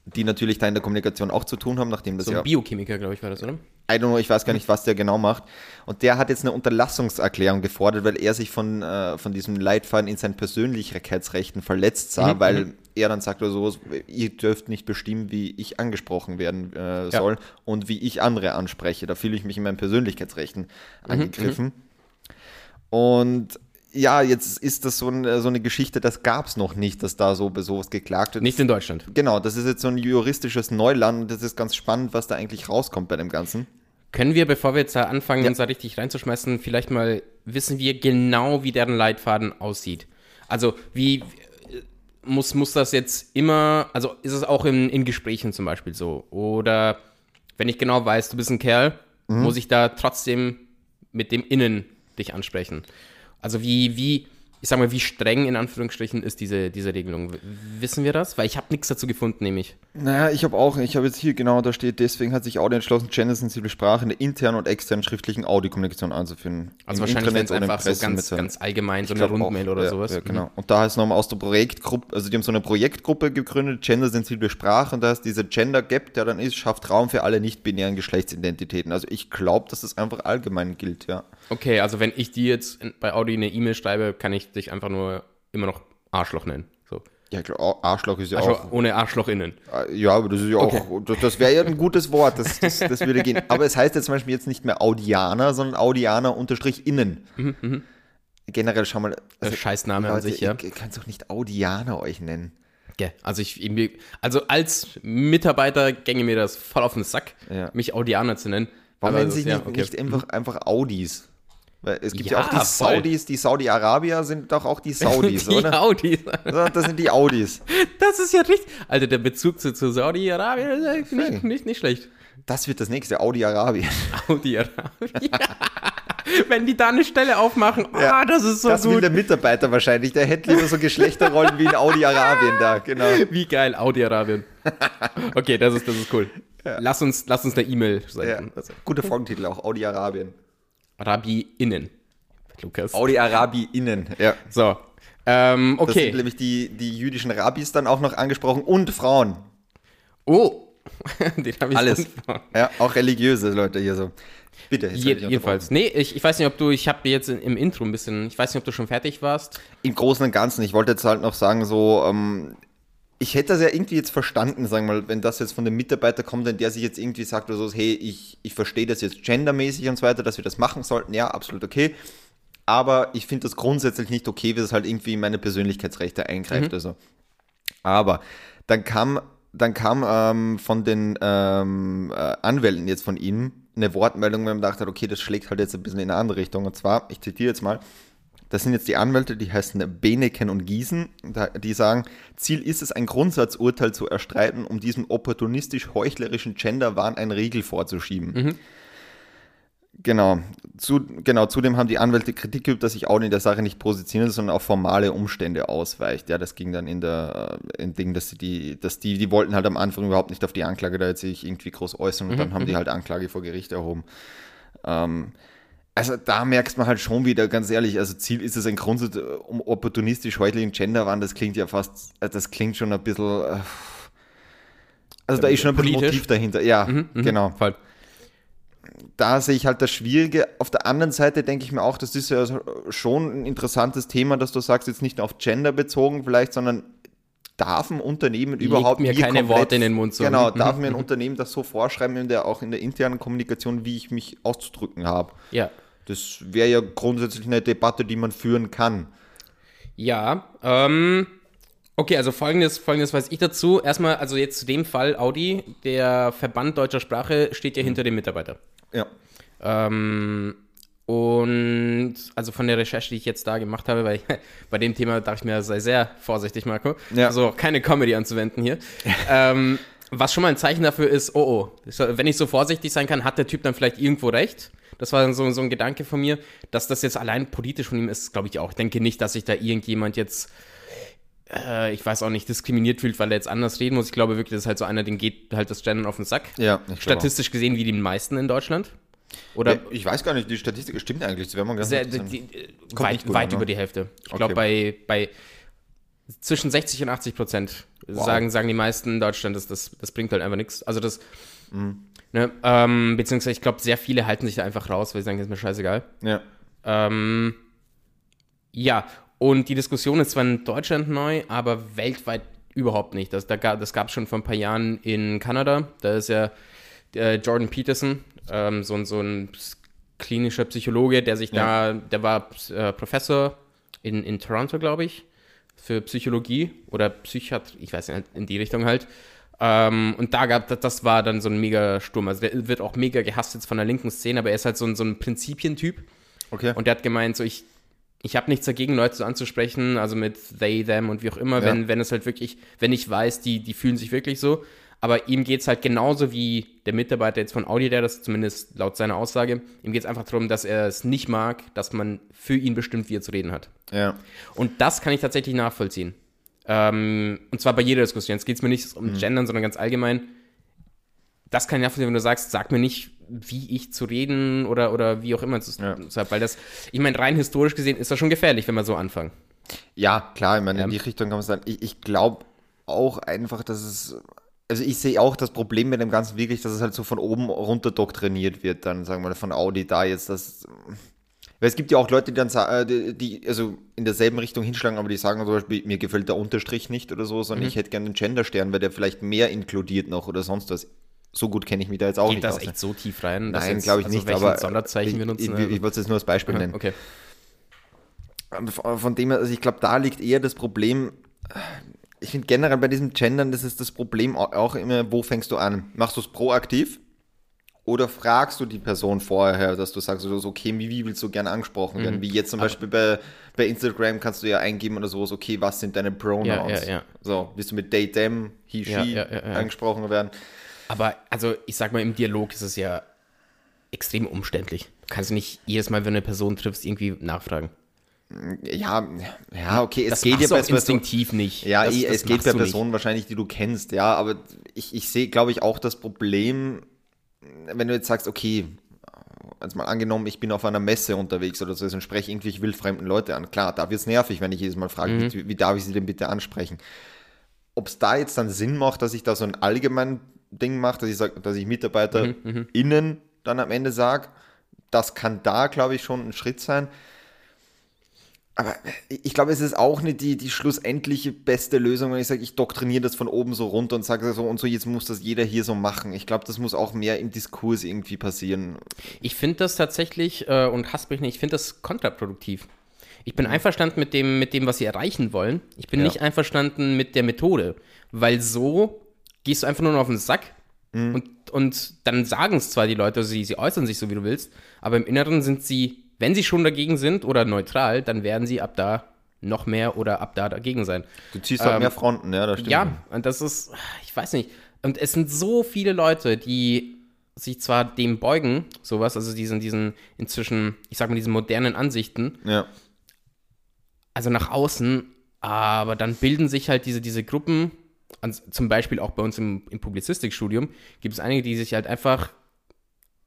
die natürlich da in der Kommunikation auch zu tun haben, nachdem das So ja, ein Biochemiker, glaube ich, war das, oder? I don't know, ich weiß gar nicht, was der genau macht. Und der hat jetzt eine Unterlassungserklärung gefordert, weil er sich von, äh, von diesem Leitfaden in seinen Persönlichkeitsrechten verletzt sah, Mhm, weil er dann sagt oder so, ihr dürft nicht bestimmen, wie ich angesprochen werden äh, soll und wie ich andere anspreche. Da fühle ich mich in meinen Persönlichkeitsrechten Mhm, angegriffen. Und ja, jetzt ist das so, ein, so eine Geschichte, das gab es noch nicht, dass da so sowas geklagt wird. Nicht in Deutschland. Genau, das ist jetzt so ein juristisches Neuland und das ist ganz spannend, was da eigentlich rauskommt bei dem Ganzen. Können wir, bevor wir jetzt da anfangen, uns da richtig reinzuschmeißen, vielleicht mal wissen wir genau, wie deren Leitfaden aussieht? Also, wie, muss, muss das jetzt immer, also ist es auch in, in Gesprächen zum Beispiel so? Oder wenn ich genau weiß, du bist ein Kerl, Mhm. muss ich da trotzdem mit dem Innen dich ansprechen? Also wie, wie, ich sag mal, wie streng in Anführungsstrichen ist diese, diese Regelung? W- Wissen wir das? Weil ich habe nichts dazu gefunden, nämlich. Naja, ich habe auch, ich habe jetzt hier genau, da steht, deswegen hat sich Audi entschlossen, gendersensible Sprache in der internen und externen schriftlichen Audiokommunikation einzuführen. Also Im wahrscheinlich, wenn es einfach so ganz, ganz allgemein, so eine Rundmail oder ja, sowas. Ja, Mhm. genau. Und da ist nochmal aus der Projektgruppe, also die haben so eine Projektgruppe gegründet, gendersensible Sprache, und da ist dieser Gender Gap, der dann ist, schafft Raum für alle nicht-binären Geschlechtsidentitäten. Also ich glaube, dass das einfach allgemein gilt, ja. Okay, also wenn ich dir jetzt bei Audi eine E-Mail schreibe, kann ich dich einfach nur immer noch Arschloch nennen. So. Ja, klar, Arschloch ist ja Arschloch auch. ohne Arschloch innen. Ja, aber das ist ja Okay. auch, das, das wäre ja ein gutes Wort, das, das, das würde gehen. <laughs> Aber es heißt jetzt zum Beispiel jetzt nicht mehr Audianer, sondern Audianer unterstrich innen. Generell schau mal. Also, Scheißname an Leute, sich, ja. Ihr könnt doch nicht Audianer euch nennen. Ja, also ich, also als Mitarbeiter gänge mir das voll auf den Sack, Ja. mich Audianer zu nennen. Warum Aber nennen das- sich ja, nicht, okay. nicht einfach, einfach Audis? Weil es gibt ja, Ja, auch die voll. Saudis, die Saudi-Arabier sind doch auch die <laughs> Saudis, die oder? Audis. Ja, Das sind die Audis. Das ist ja richtig. Alter, der Bezug zu, zu Saudi-Arabien ja nicht, nicht, nicht schlecht. Das wird das nächste, Audi-Arabien. <laughs> Saudi-Arabien. <laughs> Wenn die da eine Stelle aufmachen, ah, Ja, das ist so Das will gut. der Mitarbeiter wahrscheinlich. Der hätte lieber so Geschlechterrollen wie in Audi-Arabien da, genau. Wie geil, Audi-Arabien. Okay, das ist, das ist cool. Lass uns, lass uns eine E-Mail Ja. senden. Also, Guter Folgentitel auch, Audi-Arabien. Arabi-Innen. Lukas. Audi-Arabi-Innen. Ja. So. Ähm, Das sind okay. nämlich die, die jüdischen Rabbis dann auch noch angesprochen und Frauen. Oh. <laughs> Den habe ich Alles. Ja, auch religiöse Leute hier so. Bitte. jetzt Je, jedenfalls. Nee, ich, ich weiß nicht, ob du, ich habe jetzt im Intro ein bisschen, ich weiß nicht, ob du schon fertig warst. Im Großen und Ganzen, ich wollte jetzt halt noch sagen, so, ähm, ich hätte das ja irgendwie jetzt verstanden, sagen wir mal, wenn das jetzt von dem Mitarbeiter kommt, wenn der sich jetzt irgendwie sagt oder so, hey, ich, ich verstehe das jetzt gendermäßig und so weiter, dass wir das machen sollten, ja, absolut okay. Aber ich finde das grundsätzlich nicht okay, wie das halt irgendwie in meine Persönlichkeitsrechte eingreift. Also. Aber dann kam, dann kam ähm, von den ähm, äh, Anwälten jetzt von ihm eine Wortmeldung, wo man gedacht hat, okay, das schlägt halt jetzt ein bisschen in eine andere Richtung. Und zwar, ich zitiere jetzt mal, das sind jetzt die Anwälte, die heißen Beneken und Giesen, die sagen, Ziel ist es, ein Grundsatzurteil zu erstreiten, um diesem opportunistisch-heuchlerischen Genderwahn einen Riegel vorzuschieben. Genau. Zu, genau, zudem haben die Anwälte Kritik geübt, dass sich Audi in der Sache nicht positioniert, sondern auf formale Umstände ausweicht. Ja, das ging dann in der äh, in Ding, dass sie die, dass die, die wollten halt am Anfang überhaupt nicht auf die Anklage da jetzt sich irgendwie groß äußern und dann haben die halt Anklage vor Gericht erhoben. Ähm, also da merkst man halt schon wieder, ganz ehrlich, also Ziel ist es ein Grundsatz, äh, um opportunistisch heuchlichen Genderwahn, das klingt ja fast, äh, das klingt schon ein bisschen, äh, also da ist schon ein bisschen. Motiv dahinter, ja, genau Voll. da sehe ich halt das Schwierige. Auf der anderen Seite denke ich mir auch, das ist ja schon ein interessantes Thema, dass du sagst, jetzt nicht nur auf Gender bezogen vielleicht, sondern darf ein Unternehmen überhaupt mir keine Worte in den Mund so. Genau, Mhm, darf mir ein Unternehmen das so vorschreiben, in der, auch in der internen Kommunikation, wie ich mich auszudrücken habe. Ja. Das wäre ja grundsätzlich eine Debatte, die man führen kann. Ja, ähm, okay, also folgendes, folgendes weiß ich dazu. Erstmal, also jetzt zu dem Fall Audi, der Verband deutscher Sprache steht ja hinter dem Mitarbeiter. Ja. Ähm, und also von der Recherche, die ich jetzt da gemacht habe, weil <laughs> bei dem Thema dachte ich mir, sei sehr vorsichtig, Marco. Ja. Also keine Comedy anzuwenden hier. ähm, was schon mal ein Zeichen dafür ist, oh oh, wenn ich so vorsichtig sein kann, hat der Typ dann vielleicht irgendwo recht. Das war dann so, so ein Gedanke von mir, dass das jetzt allein politisch von ihm ist, glaube ich auch. Ich denke nicht, dass sich da irgendjemand jetzt, äh, ich weiß auch nicht, diskriminiert fühlt, weil er jetzt anders reden muss. Ich glaube wirklich, das ist halt so einer, dem geht halt das Gendern auf den Sack. Ja, Statistisch gesehen wie die meisten in Deutschland. Oder Ja, ich weiß gar nicht, die Statistik stimmt eigentlich. Das wäre mal ganz sehr, die, weit, weit an, ne? über die Hälfte. Ich Okay. glaube, bei, bei zwischen 60 und 80 Prozent sagen, sagen die meisten in Deutschland, das, das, das bringt halt einfach nichts. Also das, Mhm. Ne, ähm, beziehungsweise ich glaube, sehr viele halten sich da einfach raus, weil sie sagen, ist mir scheißegal. Ja. Ähm, ja, und die Diskussion ist zwar in Deutschland neu, aber weltweit überhaupt nicht. Das, da gab, das gab es schon vor ein paar Jahren in Kanada. Da ist ja äh, Jordan Peterson, ähm, so, ein- so ein klinischer Psychologe, der sich Ja. da, der war äh, Professor in, in Toronto, glaube ich, für Psychologie oder Psychiatrie, ich weiß nicht, in die Richtung halt. Ähm, und da gab das, das war dann so ein mega Sturm. Also der wird auch mega gehasst jetzt von der linken Szene, aber er ist halt so ein, so ein Prinzipientyp. Okay. Und der hat gemeint, so ich, ich habe nichts dagegen, Leute so anzusprechen, also mit they, them und wie auch immer, Ja. wenn, wenn es halt wirklich, wenn ich weiß, die, die fühlen sich wirklich so. Aber ihm geht es halt genauso wie der Mitarbeiter jetzt von Audi, der das zumindest laut seiner Aussage, ihm geht es einfach darum, dass er es nicht mag, dass man für ihn bestimmt, wie er zu reden hat. Ja. Und das kann ich tatsächlich nachvollziehen. Ähm, und zwar bei jeder Diskussion. Jetzt geht es mir nicht Mhm. um Gendern, sondern ganz allgemein. Das kann ich nachvollziehen, wenn du sagst, sag mir nicht, wie ich zu reden oder, oder wie auch immer. zu Ja. Weil das, ich meine, rein historisch gesehen ist das schon gefährlich, wenn wir so anfangen. Ja, klar, ich meine, Ja. in die Richtung kann man sagen. Ich, ich glaube auch einfach, dass es. Also ich sehe auch das Problem mit dem Ganzen wirklich, dass es halt so von oben runter doktriniert wird, dann sagen wir mal von Audi da jetzt, das. Weil es gibt ja auch Leute, die dann äh, die, also in derselben Richtung hinschlagen, aber die sagen zum Beispiel, mir gefällt der Unterstrich nicht oder so, Mhm. sondern ich hätte gerne einen Genderstern, weil der vielleicht mehr inkludiert noch oder sonst was. So gut kenne ich mich da jetzt auch Geht nicht das aus. ne? echt so tief rein? Nein, glaube ich also nicht, aber Sonderzeichen ich, wir nutzen. ich, ich, ich wollte es jetzt nur als Beispiel <laughs> nennen. okay. Und Von von dem her, also ich glaube, da liegt eher das Problem. Ich finde generell bei diesem Gendern, das ist das Problem au- auch immer, wo fängst du an? Machst du es proaktiv? Oder fragst du die Person vorher, dass du sagst, so, okay, wie, willst du gerne angesprochen werden? Wie jetzt zum Beispiel bei, bei Instagram kannst du ja eingeben oder sowas, okay, was sind deine Pronouns? Ja, ja, ja. So, willst du mit they, them, he, she angesprochen werden? Aber also, ich sag mal, im Dialog ist es ja extrem umständlich. Du kannst nicht jedes Mal, wenn du eine Person triffst, irgendwie nachfragen. Ja, ja, okay, es Das geht ja bei instinktiv nicht. Ja, das, eh, das es geht bei du nicht. Personen wahrscheinlich, die du kennst, ja, aber ich, ich sehe, glaube ich, auch das Problem, wenn du jetzt sagst, okay, jetzt mal angenommen, ich bin auf einer Messe unterwegs oder so und spreche irgendwelche wildfremden Leute an. Klar, da wird es nervig, wenn ich jedes Mal frage, Mhm. wie, wie darf ich sie denn bitte ansprechen? Ob es da jetzt dann Sinn macht, dass ich da so ein allgemein Ding mache, dass ich sage, dass ich Mitarbeiter Mhm, innen dann am Ende sage, das kann da, glaube ich, schon ein Schritt sein. Aber ich glaube, es ist auch nicht die, die schlussendliche beste Lösung, wenn ich sage, ich doktriniere das von oben so runter und sage so und so, jetzt muss das jeder hier so machen. Ich glaube, das muss auch mehr im Diskurs irgendwie passieren. Ich finde das tatsächlich, äh, und hasst mich nicht, ich finde das kontraproduktiv. Ich bin einverstanden mit dem, mit dem, was sie erreichen wollen. Ich bin Ja. nicht einverstanden mit der Methode, weil so gehst du einfach nur noch auf den Sack und, und dann sagen es zwar die Leute, sie, sie äußern sich so, wie du willst, aber im Inneren sind sie, wenn sie schon dagegen sind oder neutral, dann werden sie ab da noch mehr oder ab da dagegen sein. Du ziehst halt Ähm, mehr Fronten, ja, das stimmt. Ja, und das ist, ich weiß nicht. Und es sind so viele Leute, die sich zwar dem beugen, sowas, also diesen, diesen inzwischen, ich sag mal, diesen modernen Ansichten, Ja. also nach außen, aber dann bilden sich halt diese, diese Gruppen, zum Beispiel auch bei uns im, im Publizistikstudium, gibt es einige, die sich halt einfach,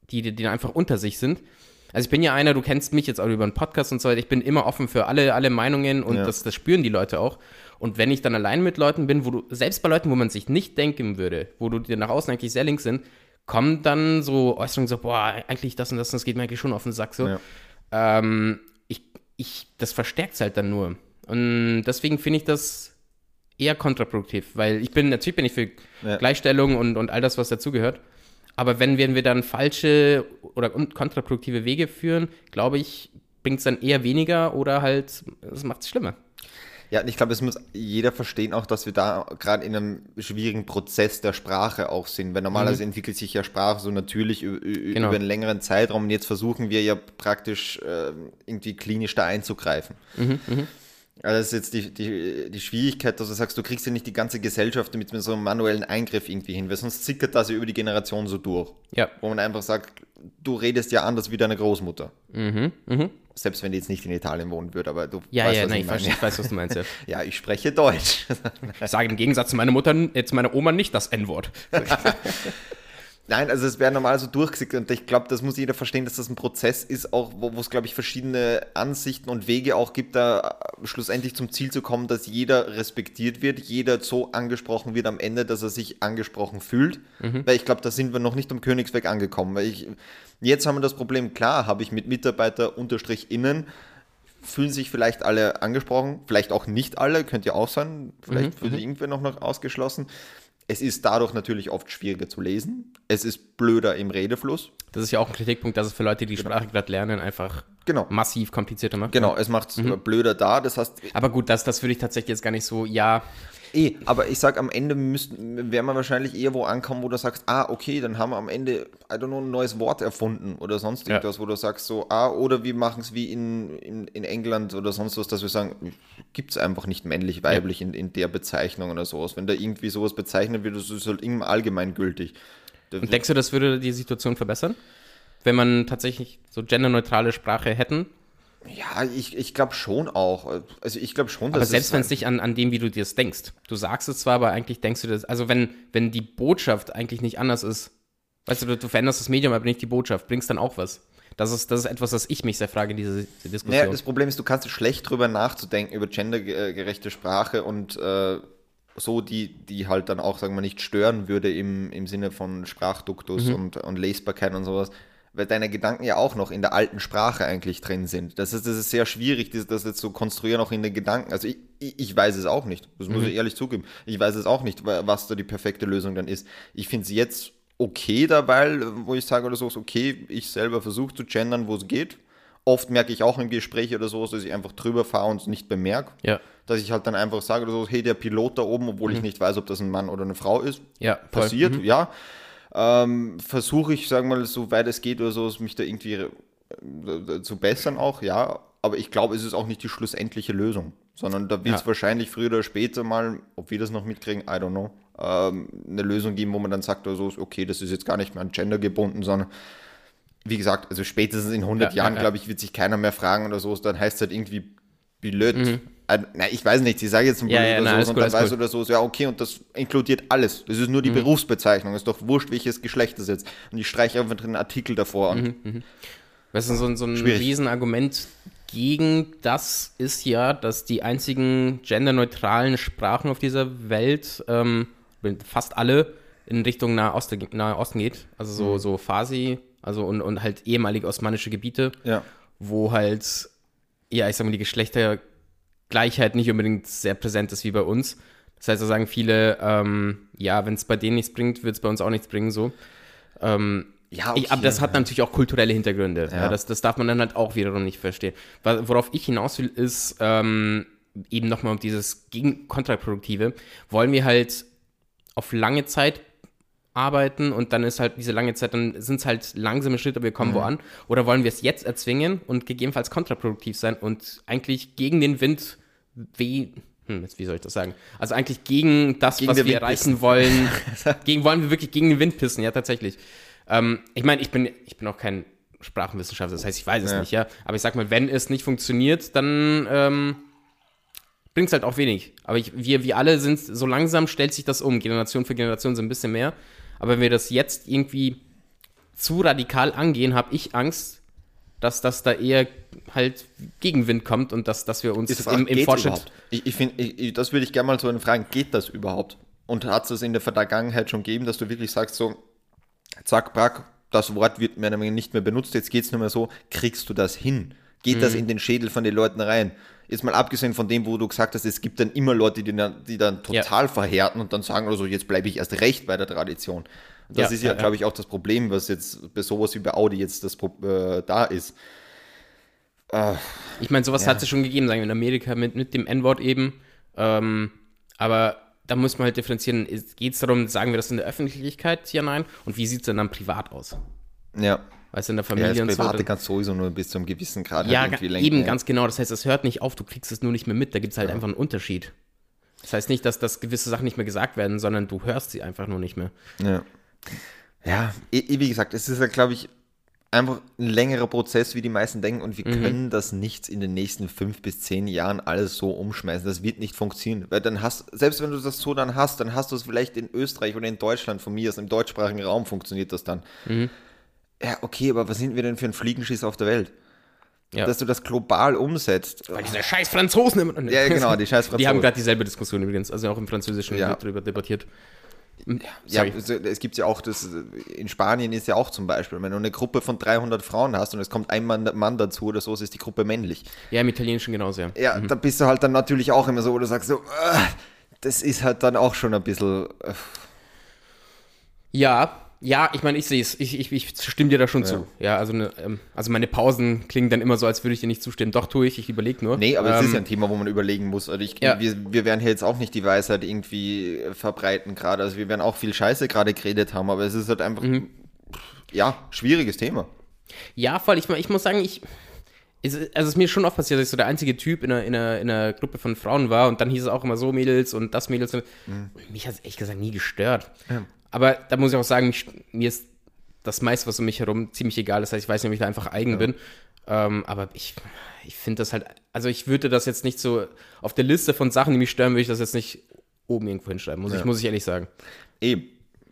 die, die, die einfach unter sich sind. Also ich bin ja einer, du kennst mich jetzt auch über einen Podcast und so weiter, ich bin immer offen für alle, alle Meinungen und Ja. das, das spüren die Leute auch. Und wenn ich dann allein mit Leuten bin, wo du, selbst bei Leuten, wo man sich nicht denken würde, wo du dir nach außen eigentlich sehr links sind, kommen dann so Äußerungen so, boah, eigentlich das und das, das geht mir eigentlich schon auf den Sack so. Ja. Ähm, ich, ich, das verstärkt es halt dann nur. Und deswegen finde ich das eher kontraproduktiv, weil ich bin, natürlich bin ich für Ja. Gleichstellung und, und all das, was dazugehört. Aber wenn, wenn wir dann falsche oder kontraproduktive Wege führen, glaube ich, bringt es dann eher weniger oder halt, es macht es schlimmer. Ja, und ich glaube, es muss jeder verstehen auch, dass wir da gerade in einem schwierigen Prozess der Sprache auch sind. Weil normalerweise entwickelt sich ja Sprache so natürlich Genau. über einen längeren Zeitraum und jetzt versuchen wir ja praktisch ähm, irgendwie klinisch da einzugreifen. Also das ist jetzt die, die, die Schwierigkeit, dass du sagst, du kriegst ja nicht die ganze Gesellschaft mit so einem manuellen Eingriff irgendwie hin, weil sonst zickert das ja über die Generation so durch. Ja. Wo man einfach sagt, du redest ja anders wie deine Großmutter. Mhm, mhm. Selbst wenn die jetzt nicht in Italien wohnen würde, aber du Ja, weißt, ja, was nein, ich meine. ich weiß, was du meinst, ja. <laughs> Ja, ich spreche Deutsch. Ich sage im Gegensatz zu meiner Mutter, jetzt meiner Oma nicht das N-Wort. <laughs> Nein, also es wäre normal so durchgesickt und ich glaube, das muss jeder verstehen, dass das ein Prozess ist, auch wo es, glaube ich, verschiedene Ansichten und Wege auch gibt, da äh, schlussendlich zum Ziel zu kommen, dass jeder respektiert wird, jeder so angesprochen wird am Ende, dass er sich angesprochen fühlt. Weil ich glaube, da sind wir noch nicht am Königsweg angekommen. Weil ich, jetzt haben wir das Problem, klar, habe ich mit Mitarbeiter unterstrich innen, fühlen sich vielleicht alle angesprochen, vielleicht auch nicht alle, könnte ja auch sein, vielleicht fühlt sich irgendwer noch, noch ausgeschlossen. Es ist dadurch natürlich oft schwieriger zu lesen. Es ist blöder im Redefluss. Das ist ja auch ein Kritikpunkt, dass es für Leute, die die Sprache gerade lernen, einfach Genau. massiv komplizierter macht. Genau, es macht es blöder da. Das heißt, Aber gut, das, das würde ich tatsächlich jetzt gar nicht so, ja, Eh, aber ich sag, am Ende müssten, wäre man wahrscheinlich eher wo ankommen, wo du sagst, ah, okay, dann haben wir am Ende, I don't know, ein neues Wort erfunden oder sonst Ja. irgendwas, wo du sagst so, ah, oder wir machen es wie in, in, in England oder sonst was, dass wir sagen, gibt es einfach nicht männlich, weiblich in, in der Bezeichnung oder sowas. Wenn da irgendwie sowas bezeichnet wird, das ist halt im allgemeingültig. Da- Und denkst du, das würde die Situation verbessern? Wenn man tatsächlich so genderneutrale Sprache hätten? Ja, ich, ich glaube schon auch. Also ich glaube schon, Aber dass selbst es wenn es nicht an, an dem, wie du dir es denkst. Du sagst es zwar, aber eigentlich denkst du das. Also wenn, wenn die Botschaft eigentlich nicht anders ist, weißt du, du, du veränderst das Medium, aber nicht die Botschaft, bringst dann auch was. Das ist, das ist etwas, was ich mich sehr frage in dieser Diskussion. Naja, das Problem ist, du kannst schlecht drüber nachzudenken, über gendergerechte Sprache und äh, so, die, die halt dann auch, sagen wir, nicht stören würde im, im Sinne von Sprachduktus Mhm. und, und Lesbarkeit und sowas, weil deine Gedanken ja auch noch in der alten Sprache eigentlich drin sind. Das ist, das ist sehr schwierig, das, das jetzt zu konstruieren, auch in den Gedanken. Also ich, ich, weiß es auch nicht, das Mhm. muss ich ehrlich zugeben. Ich weiß es auch nicht, wa- was da die perfekte Lösung dann ist. Ich finde es jetzt okay dabei, wo ich sage oder so, okay, ich selber versuche zu gendern, wo es geht. Oft merke ich auch im Gespräch oder so, dass ich einfach drüber fahre und es nicht bemerke. Ja. Dass ich halt dann einfach sage oder so, hey, der Pilot da oben, obwohl ich nicht weiß, ob das ein Mann oder eine Frau ist, Ja, passiert, ja. Ähm, Versuche ich, sagen wir mal, so weit es geht oder so, mich da irgendwie äh, zu bessern auch, ja. Aber ich glaube, es ist auch nicht die schlussendliche Lösung, sondern da wird es Ja. wahrscheinlich früher oder später mal, ob wir das noch mitkriegen, I don't know, ähm, eine Lösung geben, wo man dann sagt, oder so, okay, das ist jetzt gar nicht mehr an Gender gebunden, sondern wie gesagt, also spätestens in 100 Ja, Jahren, ja, glaube ich, wird sich keiner mehr fragen oder so, dann heißt es halt irgendwie blöd. Äh, nein, ich weiß nicht, ich sage jetzt ein Mhm. Ja, ja, oder so, und dann alles weiß gut. oder so, ja, okay, und das inkludiert alles. Das ist nur Mhm. die Berufsbezeichnung, ist doch wurscht, welches Geschlecht das jetzt. Und ich streiche einfach den Artikel davor Mhm. an. Weißt du, so, ein- so ein Schwierig. Riesenargument gegen das ist ja, dass die einzigen genderneutralen Sprachen auf dieser Welt, ähm, fast alle, in Richtung Nahe Osten, geht. Also so, Mhm. so Farsi, also und, und halt ehemalige osmanische Gebiete, Ja. wo halt, ja, ich sag mal, die Geschlechtergleichheit nicht unbedingt sehr präsent ist wie bei uns. Das heißt, da sagen viele, ähm, ja, wenn es bei denen nichts bringt, wird es bei uns auch nichts bringen, so. Ähm, Ja, ich, aber das hat natürlich auch kulturelle Hintergründe. Ja. Ja. das, das darf man dann halt auch wiederum nicht verstehen. Worauf ich hinaus will, ist ähm, eben nochmal um dieses gegen kontraproduktive. Wollen wir halt auf lange Zeit arbeiten und dann ist halt diese lange Zeit, dann sind es halt langsame Schritte, aber wir kommen wo an. Oder wollen wir es jetzt erzwingen und gegebenenfalls kontraproduktiv sein und eigentlich gegen den Wind weh. Hm, jetzt, wie soll ich das sagen? Also eigentlich gegen das, Gegen was wir Wind erreichen wollen. <laughs> gegen, wollen wir wirklich gegen den Wind pissen, ja, tatsächlich. Ähm, ich meine, ich bin, ich bin auch kein Sprachenwissenschaftler, das heißt, ich weiß es Ja. nicht, ja. Aber ich sag mal, wenn es nicht funktioniert, dann ähm, bringt es halt auch wenig. Aber ich, wir, wir alle sind, so langsam stellt sich das um. Generation für Generation so ein bisschen mehr. Aber wenn wir das jetzt irgendwie zu radikal angehen, habe ich Angst, dass das da eher halt Gegenwind kommt und dass, dass wir uns im, Frage, im geht's Fortschritt. überhaupt? Ich, ich finde, das würde ich gerne mal so fragen, geht das überhaupt? Und hat es das in der Vergangenheit schon gegeben, dass du wirklich sagst, so, zack, brack, das Wort wird mehr oder weniger nicht mehr benutzt, jetzt geht es nur mehr so, kriegst du das hin? Geht Mhm. das in den Schädel von den Leuten rein? Jetzt mal abgesehen von dem, wo du gesagt hast, es gibt dann immer Leute, die dann, die dann Ja. total verhärten und dann sagen oder so, jetzt bleibe ich erst recht bei der Tradition. Und Das Ja, ist ja, ja, ja. glaube ich, auch das Problem, was jetzt bei sowas wie bei Audi jetzt das, äh, da ist. Ich meine, sowas Ja. hat es schon gegeben, sagen wir in Amerika mit, mit dem N-Wort eben. Ähm, aber da muss man halt differenzieren. Geht es darum, sagen wir das in der Öffentlichkeit? Ja, nein. Und wie sieht es denn dann privat aus? Ja. Weißt du, in der Ja, Familie das und so. Private dann- kannst sowieso nur bis zu einem gewissen Grad Ja, halt irgendwie lenken. eben ja. ganz genau. Das heißt, es hört nicht auf, du kriegst es nur nicht mehr mit. Da gibt es halt einfach einen Unterschied. Das heißt nicht, dass, dass gewisse Sachen nicht mehr gesagt werden, sondern du hörst sie einfach nur nicht mehr. Ja, ja wie gesagt, es ist ja, glaube ich, einfach ein längerer Prozess, wie die meisten denken. Und wir Mhm. können das nicht in den nächsten fünf bis zehn Jahren alles so umschmeißen. Das wird nicht funktionieren. Weil dann hast, selbst wenn du das so dann hast, dann hast du es vielleicht in Österreich oder in Deutschland von mir aus, im deutschsprachigen Raum funktioniert das dann. Mhm. Ja, okay, aber was sind wir denn für ein Fliegenschiss auf der Welt? Ja. Dass du das global umsetzt. Weil diese scheiß Franzosen immer. Ja, genau, die scheiß Die haben Franzosen. gerade dieselbe Diskussion übrigens, also auch im Französischen Ja. wird darüber debattiert. Hm, Ja, sorry. es, es gibt ja auch, das, in Spanien ist ja auch zum Beispiel, wenn du eine Gruppe von 300 Frauen hast und es kommt ein Mann, Mann dazu oder so, ist die Gruppe männlich. Ja, im Italienischen genauso, ja. Ja, da bist du halt dann natürlich auch immer so, wo du sagst so, äh, das ist halt dann auch schon ein bisschen, äh, Ja, ja, ich meine, ich sehe es. Ich, ich, ich stimme dir da schon zu. Ja, also, ne, ähm, also meine Pausen klingen dann immer so, als würde ich dir nicht zustimmen. Doch, tue ich, ich überlege nur. Nee, aber es Ähm, ist ja ein Thema, wo man überlegen muss. Also ich, Ja. wir, wir werden hier jetzt auch nicht die Weisheit irgendwie verbreiten gerade. Also wir werden auch viel Scheiße gerade geredet haben, aber es ist halt einfach, Mhm. ja, schwieriges Thema. Ja, voll. Ich, ich muss sagen, ich. Es, also es ist mir schon oft passiert, dass ich so der einzige Typ in einer, in, einer, in einer Gruppe von Frauen war und dann hieß es auch immer so Mädels und das Mädels. Und Mich hat es ehrlich gesagt nie gestört. Aber da muss ich auch sagen, mich, mir ist das meiste, was um mich herum, ziemlich egal. Das heißt, ich weiß nicht, ob ich da einfach eigen bin. Ähm, aber ich, ich finde das halt, also ich würde das jetzt nicht so auf der Liste von Sachen, die mich stören, würde ich das jetzt nicht oben irgendwo hinschreiben, muss, ich, muss ich ehrlich sagen. Eh,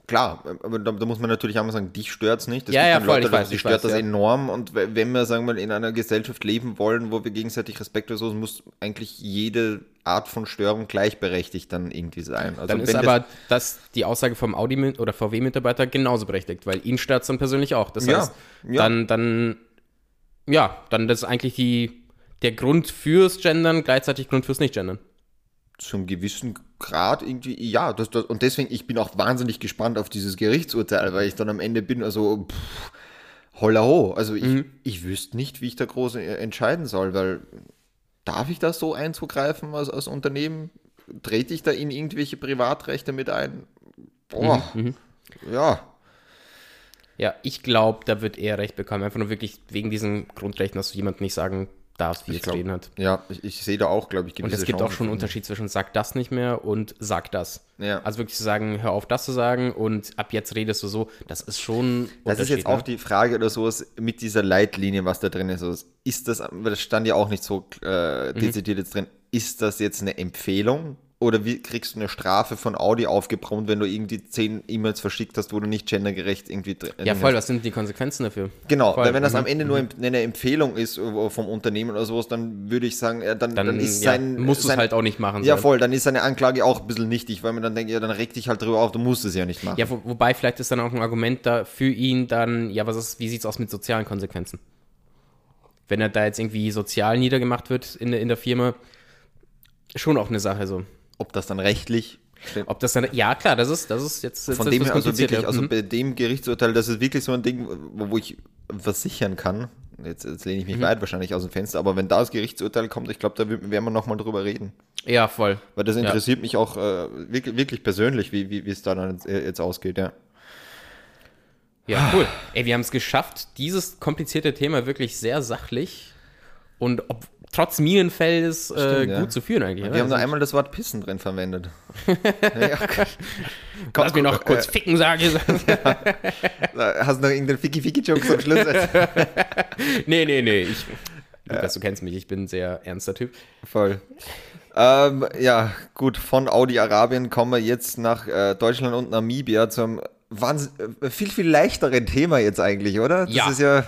klar, aber da, da muss man natürlich auch mal sagen, dich nicht. Es Ja, gibt ja, dann voll, Leute, ich weiß, die ich stört weiß, das ja. enorm und we- wenn wir, sagen wir mal, in einer Gesellschaft leben wollen, wo wir gegenseitig Respekt oder so, muss eigentlich jede Art von Störung gleichberechtigt dann irgendwie sein. Also Dann ist aber das, die Aussage vom Audi- oder VW-Mitarbeiter genauso berechtigt, weil ihn stört es dann persönlich auch. Das Ja, heißt, ja. dann, dann, ja, dann das ist eigentlich die, der Grund fürs Gendern, gleichzeitig Grund fürs Nicht-Gendern. zum gewissen Grad irgendwie, ja, das, das, und deswegen, ich bin auch wahnsinnig gespannt auf dieses Gerichtsurteil, weil ich dann am Ende bin, also, pff, holla ho. Also ich, Mhm. ich wüsste nicht, wie ich da groß äh, entscheiden soll, weil darf ich das so einzugreifen als, als Unternehmen? Trete ich da in irgendwelche Privatrechte mit ein? Boah, Mhm, ja. Ja, ich glaube, da wird er recht bekommen. Einfach nur wirklich wegen diesen Grundrechten, dass du jemand nicht sagen darfst, wie Ich es glaub, reden hat. Ja, ich, ich sehe da auch, glaube ich, Und gewisse es gibt auch Chancen schon einen. Unterschied zwischen sag das nicht mehr und sag das. Ja. Also wirklich zu sagen, hör auf das zu sagen und ab jetzt redest du so, das ist schon Das ist jetzt auch die Frage oder sowas mit dieser Leitlinie, was da drin ist. Also Ist das, das stand ja auch nicht so äh, Mhm. dezidiert jetzt drin, ist das jetzt eine Empfehlung? Oder wie kriegst du eine Strafe von Audi aufgebrummt, wenn du irgendwie zehn E-Mails verschickt hast, wo du nicht gendergerecht irgendwie drin Ja, voll, was sind die Konsequenzen dafür? Genau, voll. weil wenn das Mhm. am Ende nur eine Empfehlung ist äh, vom Unternehmen oder sowas, dann würde ich sagen, ja, dann, dann, Dann, ist ja, sein. musst du es halt auch nicht machen. Ja, voll, dann ist seine Anklage auch ein bisschen nichtig, weil man dann denkt, ja, dann reg dich halt drüber auf, du musst es ja nicht machen. Ja, wo, wobei vielleicht ist dann auch ein Argument da für ihn dann, ja, was ist, wie sieht's aus mit sozialen Konsequenzen? Wenn er da jetzt irgendwie sozial niedergemacht wird in, in der Firma, schon auch eine Sache so. Ob das dann rechtlich. Ob das dann, ja klar, das ist, das ist jetzt, Von dem her, also wirklich, ja. also Mhm. bei dem Gerichtsurteil, das ist wirklich so ein Ding, wo, wo ich versichern kann, jetzt, jetzt lehne ich Mhm. mich weit wahrscheinlich aus dem Fenster, aber wenn da das Gerichtsurteil kommt, ich glaube, da werden wir nochmal drüber reden. ja, voll. Weil das Ja. interessiert mich auch äh, wirklich, wirklich persönlich, wie, wie, wie es da dann jetzt, äh, jetzt ausgeht, ja. Ja, cool. Ey, wir haben es geschafft, dieses komplizierte Thema wirklich sehr sachlich und ob, trotz Minenfeldes äh, Stimmt, gut ja. zu führen eigentlich. Wir haben da Also, einmal das Wort Pissen drin verwendet. <laughs> ja, okay. Komm, Lass noch äh, kurz ficken, sage ich. <laughs> Hast du noch irgendeinen Ficky-Ficky-Joke zum Schluss? <laughs> nee, nee, nee. Ich, Lukas, du kennst mich, ich bin ein sehr ernster Typ. Voll. Ähm, ja, gut, von Audi-Arabien kommen wir jetzt nach äh, Deutschland und Namibia zum Wahnsinn, äh, viel, viel leichteren Thema jetzt eigentlich, oder? Das Ja. ist ja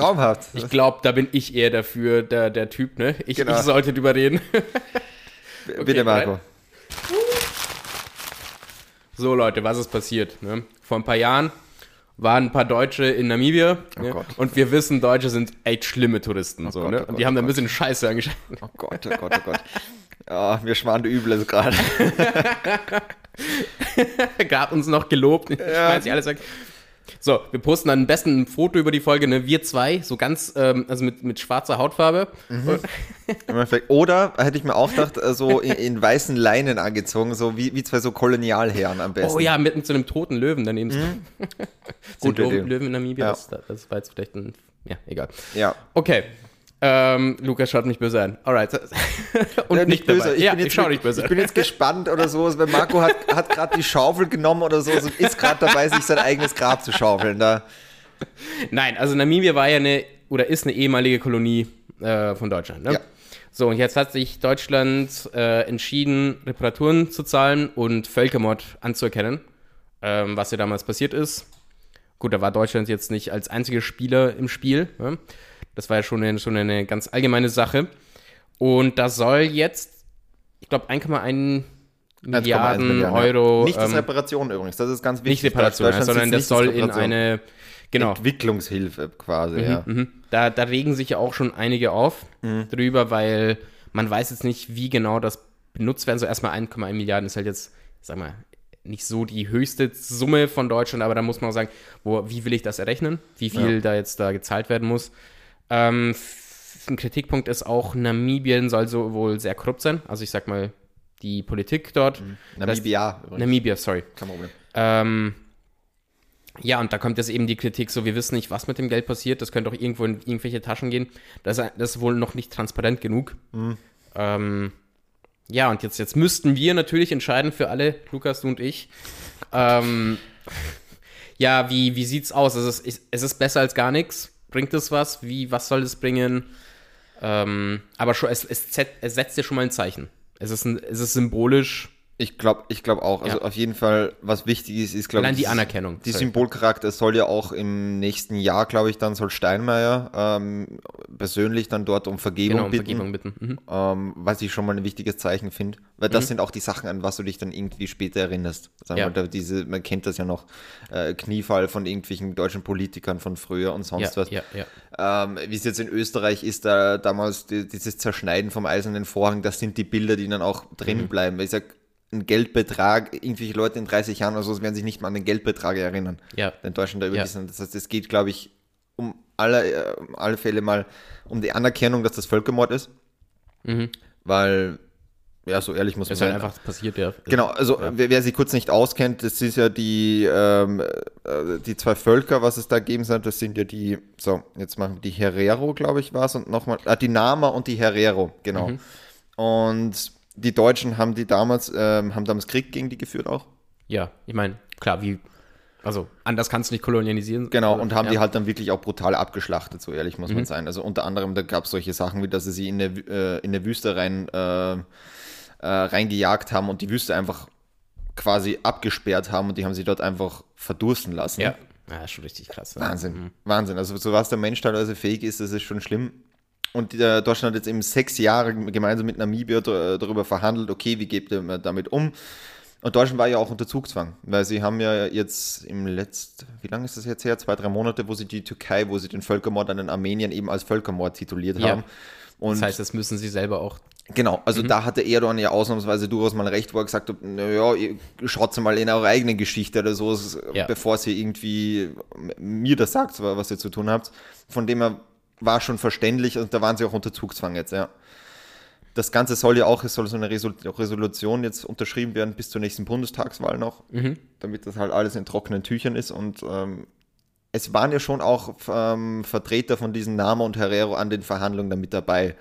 traumhaft. Ich glaube, da bin ich eher dafür, der, der Typ, ne? Ich, Genau. ich sollte drüber reden. <laughs> Bitte, Marco. So, Leute, was ist passiert? Ne? Vor ein paar Jahren waren ein paar Deutsche in Namibia ne? Oh Gott. und wir wissen, Deutsche sind echt schlimme Touristen. so, Gott, ne? oh Gott, und die haben oh da ein bisschen Scheiße angeschaut. Oh Gott, oh Gott, oh Gott. Ja, mir schwante Übles gerade. <laughs> Gab uns noch gelobt. Ich nicht, alles weg. So, wir posten dann am besten ein Foto über die Folge, ne? Wir zwei, so ganz, ähm, also mit, mit schwarzer Hautfarbe. Mhm. <laughs> Oder, hätte ich mir auch gedacht, äh, so in, in weißen Leinen angezogen, so wie, wie zwei so Kolonialherren am besten. Oh ja, mit, mit so einem toten Löwen daneben. <laughs> Sind Gute Löwen. Löwen in Namibia, Ja. das, das war jetzt vielleicht ein, ja, egal. Ja. Okay. Ähm, Lukas schaut mich böse an. Alright. <laughs> Und Ja, nicht, böse. Ich ja, bin jetzt ich schau nicht böse Ich bin jetzt gespannt oder so, weil Marco hat, hat gerade die Schaufel genommen oder so und ist gerade dabei, sich sein eigenes Grab zu schaufeln. Da. Nein, also Namibia war ja eine, oder ist eine ehemalige Kolonie äh, von Deutschland. Ne? Ja. So, und jetzt hat sich Deutschland äh, entschieden, Reparaturen zu zahlen und Völkermord anzuerkennen, ähm, was ja damals passiert ist. Gut, da war Deutschland jetzt nicht als einziger Spieler im Spiel. Ne? Das war ja schon eine, schon eine ganz allgemeine Sache. Und da soll jetzt, ich glaube, 1,1 Milliarden, Milliarden, ja. Euro. Nicht das ähm, Reparation übrigens, das ist ganz wichtig. nicht Reparation, Deutschland sondern das soll in eine, genau, Entwicklungshilfe quasi, ja. Mhm. Da, da regen sich ja auch schon einige auf Mhm. drüber, weil man weiß jetzt nicht, wie genau das benutzt werden soll. Erstmal 1,1 Milliarden ist halt jetzt, sag mal, nicht so die höchste Summe von Deutschland, aber da muss man auch sagen, wo, wie will ich das errechnen? Wie viel Ja. da jetzt da gezahlt werden muss? Ähm, ein Kritikpunkt ist auch, Namibien soll so wohl sehr korrupt sein. Also ich sag mal, die Politik dort. Namibia. übrigens. Namibia, sorry. Kein Problem. Ähm, ja, und da kommt jetzt eben die Kritik, so wir wissen nicht, was mit dem Geld passiert, das könnte auch irgendwo in irgendwelche Taschen gehen. Das, ist- das ist wohl noch nicht transparent genug. Ähm, ja, und jetzt, jetzt müssten wir natürlich entscheiden für alle, Lukas, du und ich. Ähm, ja, wie, wie sieht's aus? Es ist- es ist besser als gar nichts. Bringt es was? Wie, was soll es bringen? Ähm, aber schon, es, es, es setzt ja schon mal ein Zeichen. Es ist, ein, es ist symbolisch. Ich glaube ich glaub auch. Also Ja. auf jeden Fall, was wichtig ist, ist, glaube ich. Die Anerkennung. Die Sorry. Symbolcharakter soll ja auch im nächsten Jahr, glaube ich, dann soll Steinmeier ähm, persönlich dann dort um Vergebung Genau, um bitten. Vergebung bitten. Mhm. Ähm, was ich schon mal ein wichtiges Zeichen finde. Weil das sind auch die Sachen, an was du dich dann irgendwie später erinnerst. Sagen Ja. da diese, man kennt das ja noch, äh, Kniefall von irgendwelchen deutschen Politikern von früher und sonst was. ja, ja. Ähm, Wie es jetzt in Österreich ist, da damals die, dieses Zerschneiden vom eisernen Vorhang, das sind die Bilder, die dann auch drin Mhm. bleiben. Ich sag, ein Geldbetrag, irgendwelche Leute in 30 Jahren oder so werden sich nicht mal an den Geldbetrag erinnern, Ja. den Deutschland da Ja. Das heißt, es geht, glaube ich, um alle, äh, um alle Fälle mal um die Anerkennung, dass das Völkermord ist. Mhm. Weil, ja, so ehrlich muss man halt sein. einfach passiert, ja. Genau, also wer, wer sich kurz nicht auskennt, das ist ja die, ähm, äh, die zwei Völker, was es da geben soll, das sind ja die, so, jetzt machen wir die Herero, glaube ich, war es, und nochmal, ah, die Nama und die Herero, genau. Und die Deutschen haben die damals, ähm, haben damals Krieg gegen die geführt auch. Ja, ich meine, klar, wie. Also, anders kannst du nicht kolonialisieren. Genau, und haben ja. die halt dann wirklich auch brutal abgeschlachtet, so ehrlich muss man sein. Also unter anderem, da gab es solche Sachen, wie dass sie sie in der, Wü- äh, in der Wüste rein, äh, äh, reingejagt haben und die Wüste einfach quasi abgesperrt haben und die haben sie dort einfach verdursten lassen. Ja. ja, ist schon richtig krass. Wahnsinn, Wahnsinn. Also so was der Mensch teilweise fähig ist, das ist schon schlimm. Und äh, Deutschland hat jetzt eben sechs Jahre gemeinsam mit Namibia dr- darüber verhandelt, okay, wie geht man damit um? Und Deutschland war ja auch unter Zugzwang, weil sie haben ja jetzt im letzten, wie lange ist das jetzt her? Zwei, drei Monate, wo sie die Türkei, wo sie den Völkermord an den Armeniern eben als Völkermord tituliert Ja. haben. Und Das heißt, das müssen sie selber auch. Genau, also Mhm. da hatte Erdogan ja ausnahmsweise durchaus mal recht, wo er gesagt hat, naja, ihr schaut mal in eure eigene Geschichte oder so, Ja. bevor ihr irgendwie mir das sagt, was ihr zu tun habt. Von dem her war schon verständlich und da waren sie auch unter Zugzwang jetzt, ja. Das Ganze soll ja auch, es soll so eine Resol Resolution jetzt unterschrieben werden bis zur nächsten Bundestagswahl noch, Mhm. damit das halt alles in trockenen Tüchern ist und ähm, es waren ja schon auch ähm, Vertreter von diesen Nama und Herrero an den Verhandlungen damit dabei.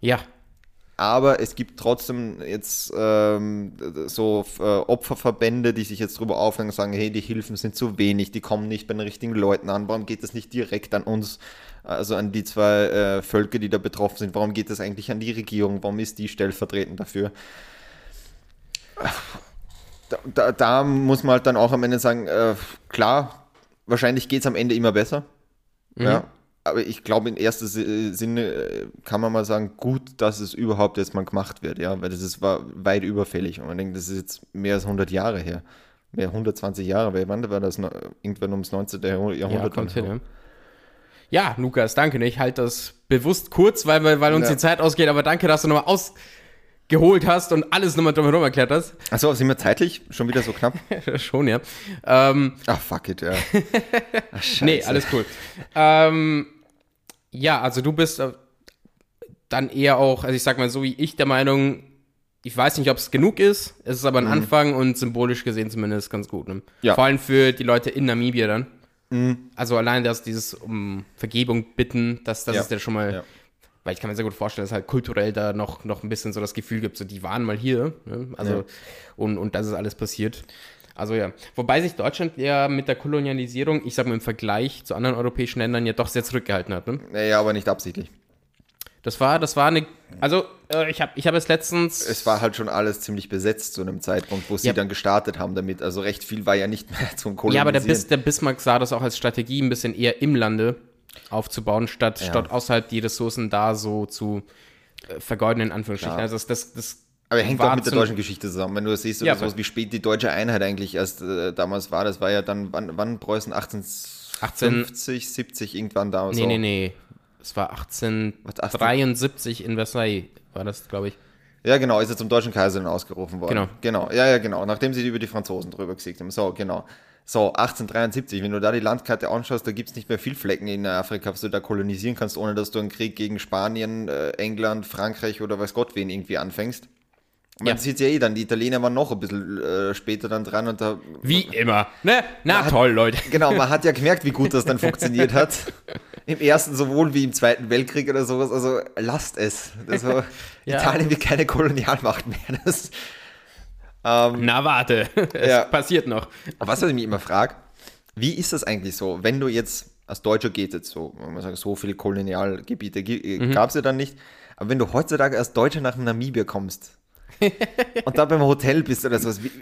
Ja, Aber es gibt trotzdem jetzt ähm, so äh, Opferverbände, die sich jetzt drüber aufhängen und sagen, hey, die Hilfen sind zu wenig, die kommen nicht bei den richtigen Leuten an, warum geht das nicht direkt an uns, also an die zwei äh, Völker, die da betroffen sind, warum geht das eigentlich an die Regierung, warum ist die stellvertretend dafür? Da, da, da muss man halt dann auch am Ende sagen, äh, klar, wahrscheinlich geht es am Ende immer besser. Ja, aber ich glaube, in erster Si- Sinne äh, kann man mal sagen, gut, dass es überhaupt jetzt mal gemacht wird, ja, weil das ist, war weit überfällig. Und man denkt, das ist jetzt mehr als 100 Jahre her. Mehr 120 Jahre, weil wann war das? Irgendwann ums 19. Jahrhundert. ja, kommt hin, ja. Ja, Lukas, danke. Ich halte das bewusst kurz, weil, weil, uns Ja. die Zeit ausgeht, aber danke, dass du nochmal ausgeholt hast und alles nochmal drumherum erklärt hast. Achso, sind wir zeitlich schon wieder so knapp? <laughs> Schon, ja. Ähm, Ach, fuck it, ja. <laughs> Ach, scheiße. nee, alles cool. ähm, ja, also du bist äh, dann eher auch, also ich sag mal so wie ich der Meinung, ich weiß nicht, ob es genug ist, es ist aber ein Anfang und symbolisch gesehen zumindest ganz gut. Ne? Mhm. Ja. Mhm. Vor allem für die Leute in Namibia dann. Also allein das, dieses um Vergebung bitten, das, das Ja. ist ja schon mal, Ja. Weil ich kann mir sehr gut vorstellen, dass halt kulturell da noch, noch ein bisschen so das Gefühl gibt, so die waren mal hier, ne? also Ja. und, und das ist alles passiert. Also ja, wobei sich Deutschland ja mit der Kolonialisierung, ich sag mal im Vergleich zu anderen europäischen Ländern ja doch sehr zurückgehalten hat. Ne? Naja, aber nicht absichtlich. Das war, das war eine, also äh, ich habe ich hab es letztens, Es war halt schon alles ziemlich besetzt zu einem Zeitpunkt, wo sie Ja. dann gestartet haben damit. Also recht viel war ja nicht mehr <laughs> zum Kolonisieren. ja, aber der, Bis, der Bismarck sah das auch als Strategie, ein bisschen eher im Lande aufzubauen, statt, Ja. statt außerhalb die Ressourcen da so zu äh, vergeuden, in Anführungsstrichen. Ja. Also das, das, das Aber hängt auch mit der deutschen Geschichte zusammen. Wenn du das siehst, Ja, oder sowas, voll. wie spät die deutsche Einheit eigentlich erst äh, damals war, das war ja dann, wann, wann Preußen? 1850, 70 irgendwann da. Nee, so. nee, nee. Es war 1873 in Versailles, war das, glaube ich. Ja, genau, ist er zum deutschen Kaiser dann ausgerufen worden. Genau. Genau, ja, ja, genau. Nachdem sie über die Franzosen drüber gesiegt haben. So, genau. So, 1873, wenn du da die Landkarte anschaust, da gibt es nicht mehr viel Flecken in Afrika, was du da kolonisieren kannst, ohne dass du einen Krieg gegen Spanien, äh, England, Frankreich oder weiß Gott wen irgendwie anfängst. Man Ja. sieht ja eh dann, die Italiener waren noch ein bisschen äh, später dann dran und da. Wie immer. Ne? Na hat- toll, Leute. Genau, man hat ja gemerkt, wie gut das dann <laughs> funktioniert hat. Im ersten sowohl wie im Zweiten Weltkrieg oder sowas. Also lasst es. Also, <laughs> Ja. Italien wird keine Kolonialmacht mehr. Das, ähm, Na warte, <laughs> es Ja. passiert noch. Aber was ich mich immer frage, wie ist das eigentlich so, wenn du jetzt als Deutscher geht jetzt so, wenn man sagt, so viele Kolonialgebiete Mhm. gab es ja dann nicht, aber wenn du heutzutage als Deutscher nach Namibia kommst <laughs> und da beim Hotel bist oder sowas, wie,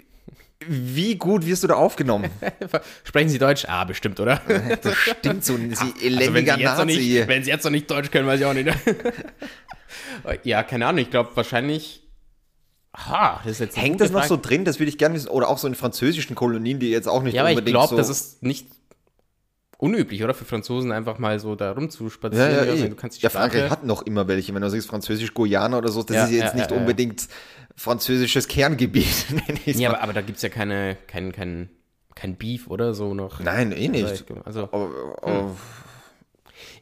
wie gut wirst du da aufgenommen? <laughs> Sprechen Sie Deutsch? Ah, bestimmt, oder? Das stimmt so, sie Also wenn, elendiger Sie jetzt noch Nazi. nicht, wenn Sie jetzt noch nicht Deutsch können, weiß ich auch nicht. ja, keine Ahnung, ich glaube wahrscheinlich. Ha, das ist Hängt das noch so drin? Das würde ich gerne wissen. Oder auch so in französischen Kolonien, die jetzt auch nicht Ja, aber ich unbedingt glaube, so... das ist nicht unüblich, oder? Für Franzosen einfach mal so da ja, rumzuspazieren. ja, oder so. eh. Du kannst die ja, Frankreich hat noch immer welche. Wenn du sagst Französisch Guyana oder so, das Ja, ist jetzt ja, nicht ja, ja. unbedingt französisches Kerngebiet. <laughs> Ja, aber, aber da gibt es ja keine, kein, kein, kein Beef oder so noch. Nein, eh nicht. Also, Aber, aber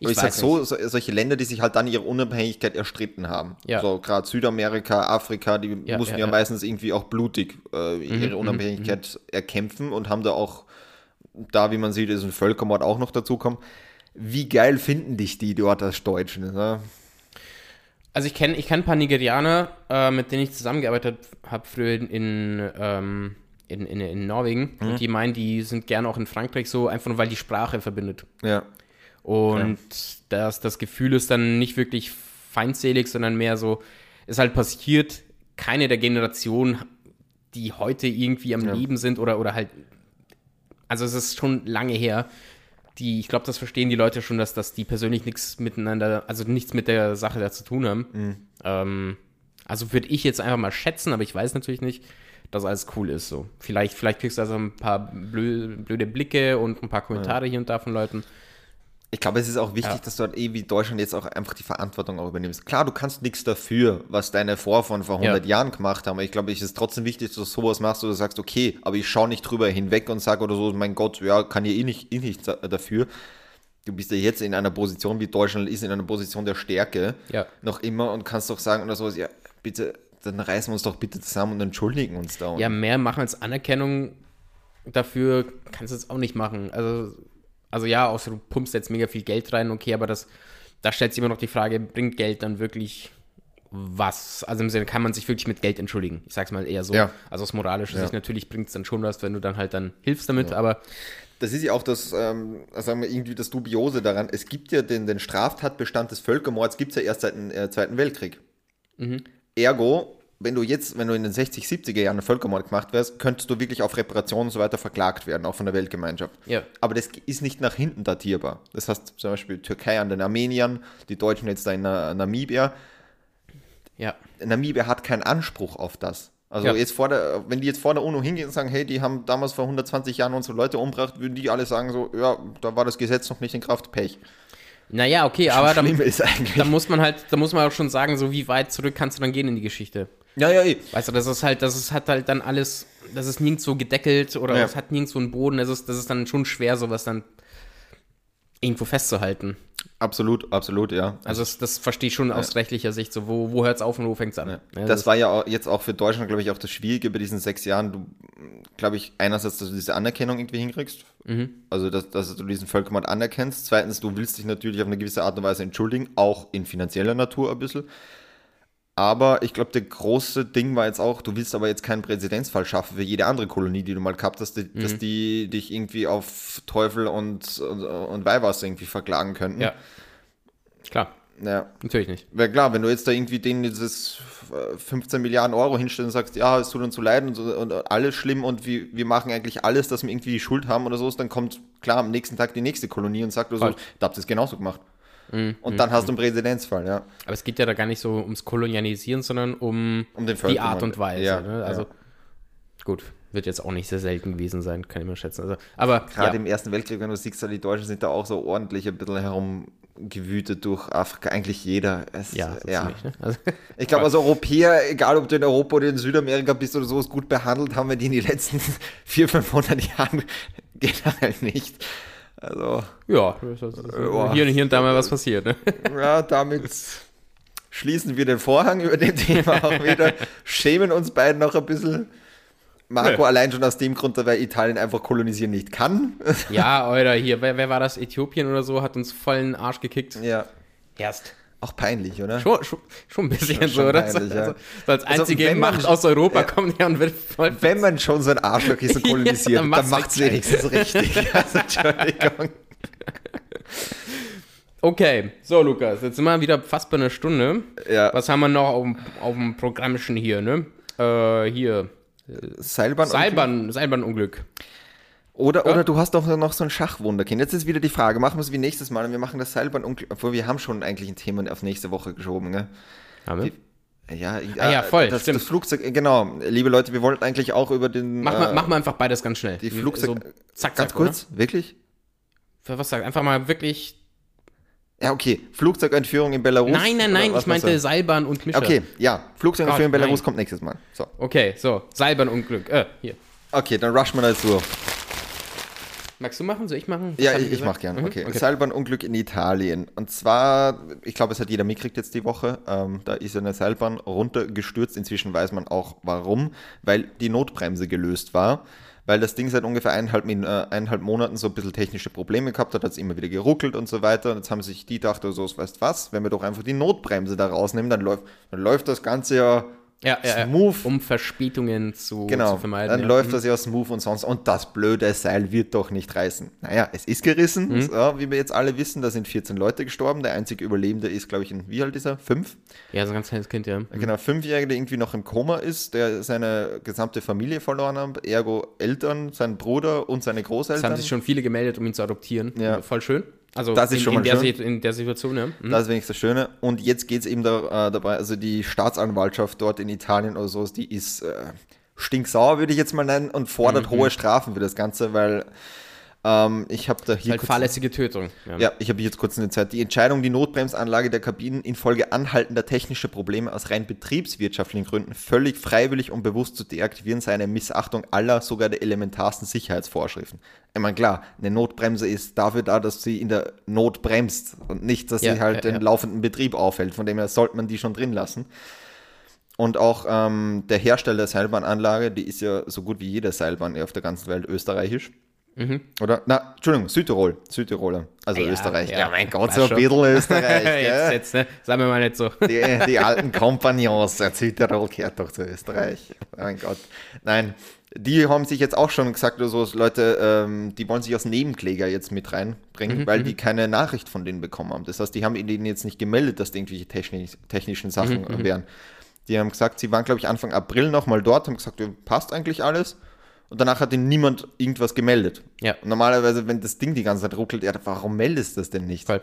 ich, ich, sag so, so, solche Länder, die sich halt dann ihre Unabhängigkeit erstritten haben. Ja. So gerade Südamerika, Afrika, die Ja, mussten ja, ja. Mhm, meistens irgendwie auch blutig äh, ihre Unabhängigkeit erkämpfen und haben da auch, da wie man sieht, ist ein Völkermord auch noch dazukommen. Wie geil finden dich die dort als Deutschen? Ne? Also ich kenne ich kenn ein paar Nigerianer, äh, mit denen ich zusammengearbeitet habe früher in, in, ähm, in, in, in Norwegen. Mhm. Und die meinen, die sind gerne auch in Frankreich so, einfach nur weil die Sprache verbindet. Ja. Und das, das Gefühl ist dann nicht wirklich feindselig, sondern mehr so, ist halt passiert, keine der Generationen, die heute irgendwie am Leben sind oder, oder halt, also es ist schon lange her, die, ich glaube, das verstehen die Leute schon, dass, dass die persönlich nichts miteinander, also nichts mit der Sache da zu tun haben. Ähm, also würde ich jetzt einfach mal schätzen, aber ich weiß natürlich nicht, dass alles cool ist. So. Vielleicht, vielleicht kriegst du also ein paar blö blöde Blicke und ein paar Kommentare hier und da von Leuten. Ich glaube, es ist auch wichtig, Ja. dass du halt eh wie Deutschland jetzt auch einfach die Verantwortung auch übernimmst. Klar, du kannst nichts dafür, was deine Vorfahren vor 100 Ja. Jahren gemacht haben. Aber ich glaube, es ist trotzdem wichtig, dass du sowas machst, wo du sagst, okay, aber ich schaue nicht drüber hinweg und sage oder so, mein Gott, ja, kann ja eh nicht, eh nichts da- dafür. Du bist ja jetzt in einer Position, wie Deutschland ist, in einer Position der Stärke. Ja. Noch immer und kannst doch sagen oder sowas, ja, bitte, dann reißen wir uns doch bitte zusammen und entschuldigen uns da. Ja, mehr machen als Anerkennung dafür kannst du es auch nicht machen. Also, also ja, außer du pumpst jetzt mega viel Geld rein, okay, aber das, da stellt sich immer noch die Frage, bringt Geld dann wirklich was? Also im Sinne, kann man sich wirklich mit Geld entschuldigen? Ich sag's mal eher so. Ja. Also aus moralischer Ja. Sicht natürlich bringt es dann schon was, wenn du dann halt dann hilfst damit, aber Das ist ja auch das, ähm, sagen wir irgendwie das Dubiose daran. Es gibt ja den, den Straftatbestand des Völkermords, gibt es ja erst seit dem äh, Zweiten Weltkrieg. Ergo, wenn du jetzt, wenn du in den 60, 70er Jahren Völkermord gemacht wärst, könntest du wirklich auf Reparationen und so weiter verklagt werden, auch von der Weltgemeinschaft. Ja. Aber das ist nicht nach hinten datierbar. Das heißt zum Beispiel Türkei an den Armeniern, die Deutschen jetzt da in Na- Namibia. ja. Namibia hat keinen Anspruch auf das. Also Ja. jetzt vor der, wenn die jetzt vor der UNO hingehen und sagen, hey, die haben damals vor 120 Jahren unsere Leute umgebracht, würden die alle sagen so, ja, da war das Gesetz noch nicht in Kraft, Pech. Naja, okay, aber da, da muss man halt, da muss man auch schon sagen, so wie weit zurück kannst du dann gehen in die Geschichte. Ja, ja, eh. Weißt du, das ist halt, das ist hat halt dann alles, das ist nirgendwo gedeckelt oder Ja. es hat nirgendwo einen Boden. Das ist, das ist dann schon schwer, sowas dann irgendwo festzuhalten. Absolut, absolut, ja. Also das, das verstehe ich schon aus rechtlicher Sicht. So, wo, wo hört es auf und wo fängt es an? Ja, das, war ja auch, jetzt auch für Deutschland, glaube ich, auch das Schwierige bei diesen sechs Jahren. Du, glaube ich, einerseits, dass du diese Anerkennung irgendwie hinkriegst. Also, dass, dass du diesen Völkermord anerkennst. Zweitens, du willst dich natürlich auf eine gewisse Art und Weise entschuldigen, auch in finanzieller Natur ein bisschen. Aber ich glaube, der große Ding war jetzt auch, du willst aber jetzt keinen Präzedenzfall schaffen für jede andere Kolonie, die du mal gehabt hast, die, dass die dich irgendwie auf Teufel und, und, und Weihwasser irgendwie verklagen könnten. ja. Klar, ja. natürlich nicht. Wäre klar, wenn du jetzt da irgendwie denen dieses äh, 15 Milliarden Euro hinstellst und sagst, ja, es tut uns so leid und, so, und alles schlimm und wir, wir machen eigentlich alles, dass wir irgendwie die Schuld haben oder so, dann kommt klar am nächsten Tag die nächste Kolonie und sagt, so, Voll. da habt ihr es genauso gemacht. Und dann hast du einen Präzedenzfall, ja. Aber es geht ja da gar nicht so ums Kolonialisieren, sondern um, Um die. Art und Weise. Ja, ne? Also ja. Gut, wird jetzt auch nicht sehr selten gewesen sein, kann ich mir schätzen. Also, aber Gerade ja. im Ersten Weltkrieg, wenn du siehst, die Deutschen sind da auch so ordentlich ein bisschen herumgewütet durch Afrika. Eigentlich jeder. Es, ja, so ja. ziemlich, ne? also, <laughs> Ich glaube, als Europäer, egal ob du in Europa oder in Südamerika bist oder sowas, gut behandelt haben wir die in den letzten <laughs> 400, 500 Jahren <laughs> generell nicht. Also, ja, ist, Ja. hier, hier und da mal was passiert. Ne? <laughs> ja, damit schließen wir den Vorhang über dem Thema <laughs> auch wieder. Schämen uns beiden noch ein bisschen. Marco Nö. allein schon aus dem Grund, weil Italien einfach kolonisieren nicht kann. Ja, oder hier, wer, wer war das? Äthiopien oder so, hat uns voll in den Arsch gekickt. ja. Erst. Auch peinlich, oder? Schon, schon, schon ein bisschen Schon- so, schon oder? peinlich, ja. also, so als Also, einzige man- Macht aus Europa Ja. kommt ja und wird voll. Wenn man schon so ein Arschloch ist und <laughs> Ja, kolonisiert, dann dann macht's macht es wenigstens richtig. <laughs> Also, Entschuldigung. <laughs> Okay, so Lukas, jetzt sind wir wieder fast bei einer Stunde. Ja. Was haben wir noch auf, dem- auf dem Programmchen hier, ne? Äh, hier. Seilbahn. Seilbahn, Seilbahnunglück. Oder, oder du hast doch noch so ein Schachwunderkind. Jetzt ist wieder die Frage, machen wir es wie nächstes Mal und wir machen das Seilbahn, obwohl wir haben schon eigentlich ein Thema auf nächste Woche geschoben, gell? Haben wir? Ja, Ah ja, voll, Das, stimmt. das Flugzeug, äh, genau. Liebe Leute, wir wollten eigentlich auch über den. Mach, mal, äh, mach mal einfach beides ganz schnell. die Flugzeug. So, zack, ganz zack, kurz, wirklich? Oder? Für was sag? Einfach mal wirklich. Ja, okay. Flugzeugentführung in Belarus. Nein, nein, nein, ich meinte Seilbahn und? Mischer. Okay, ja. Flugzeugentführung in Gott, Belarus nein. kommt nächstes Mal. So. Okay, so. Seilbahnunglück. Äh, hier. Okay, dann rushen wir durch. Magst du machen? Soll ich machen? Was Ja, ich, ich gesagt? mach gerne. Mhm, Okay. okay. Seilbahnunglück in Italien. Und zwar, ich glaube, es hat jeder mitgekriegt jetzt die Woche. Ähm, da ist eine Seilbahn runtergestürzt. Inzwischen weiß man auch warum, weil die Notbremse gelöst war. Weil das Ding seit ungefähr eineinhalb, äh, eineinhalb Monaten so ein bisschen technische Probleme gehabt hat, hat es immer wieder geruckelt und so weiter. Und jetzt haben sich die gedacht, also, weißt was, wenn wir doch einfach die Notbremse da rausnehmen, dann läuft, dann läuft das Ganze ja Ja, ja, ja. smooth. Um Verspätungen zu, Genau, zu vermeiden. dann ja. läuft das ja smooth und sonst. Und das blöde Seil wird doch nicht reißen. Naja, es ist gerissen, Mhm. so, wie wir jetzt alle wissen. Da sind 14 Leute gestorben. Der einzige Überlebende ist, glaube ich, ein, wie alt ist er? Fünf? Ja, so ein ganz kleines Kind, ja. Genau, Fünfjähriger, der irgendwie noch im Koma ist, der seine gesamte Familie verloren hat. Ergo Eltern, sein Bruder und seine Es Großeltern. haben sich schon viele gemeldet, um ihn zu adoptieren. Ja. Voll schön. Also Das ist in, schon in, mal der, schön. Si- in der Situation, ja. Mhm. Das ist wenigstens das Schöne. Und jetzt geht es eben da, äh, dabei, also die Staatsanwaltschaft dort in Italien oder so, die ist äh, stinksauer, würde ich jetzt mal nennen, und fordert Mhm. hohe Strafen für das Ganze, weil ähm, ich habe da hier halt kurz- fahrlässige Tötung. Ja. Ja, ich habe jetzt kurz eine Zeit. Die Entscheidung, die Notbremsanlage der Kabinen infolge anhaltender technischer Probleme aus rein betriebswirtschaftlichen Gründen völlig freiwillig und bewusst zu deaktivieren, sei eine Missachtung aller, sogar der elementarsten Sicherheitsvorschriften. Ich meine, klar, eine Notbremse ist dafür da, dass sie in der Not bremst und nicht, dass Ja, sie halt ja, den laufenden Betrieb aufhält. Von dem her sollte man die schon drin lassen. Und auch ähm, der Hersteller der Seilbahnanlage, die ist ja so gut wie jede Seilbahn auf der ganzen Welt österreichisch. Oder? Na, Entschüdigung, Südtirol. Südtiroler. Also Ja, Österreich. ja. Ja, mein Gott, so ein bisschen <laughs> Österreich. jetzt, jetzt, ne? Sagen wir mal nicht so. Die, die alten Kompagnons, Südtirol gehört doch zu Österreich. Mein Gott. Nein, die haben sich jetzt auch schon gesagt, oder so, Leute, ähm, die wollen sich als Nebenkläger jetzt mit reinbringen, Mhm, weil die keine Nachricht von denen bekommen haben. Das heißt, die haben ihnen jetzt nicht gemeldet, dass die irgendwelche technisch, technischen Sachen Mhm, wären. Die haben gesagt, sie waren, glaube ich, Anfang April nochmal dort, haben gesagt, passt eigentlich alles. Und danach hat ihnen niemand irgendwas gemeldet. Ja. Und normalerweise, wenn das Ding die ganze Zeit ruckelt, ja, warum meldest du das denn nicht? Voll.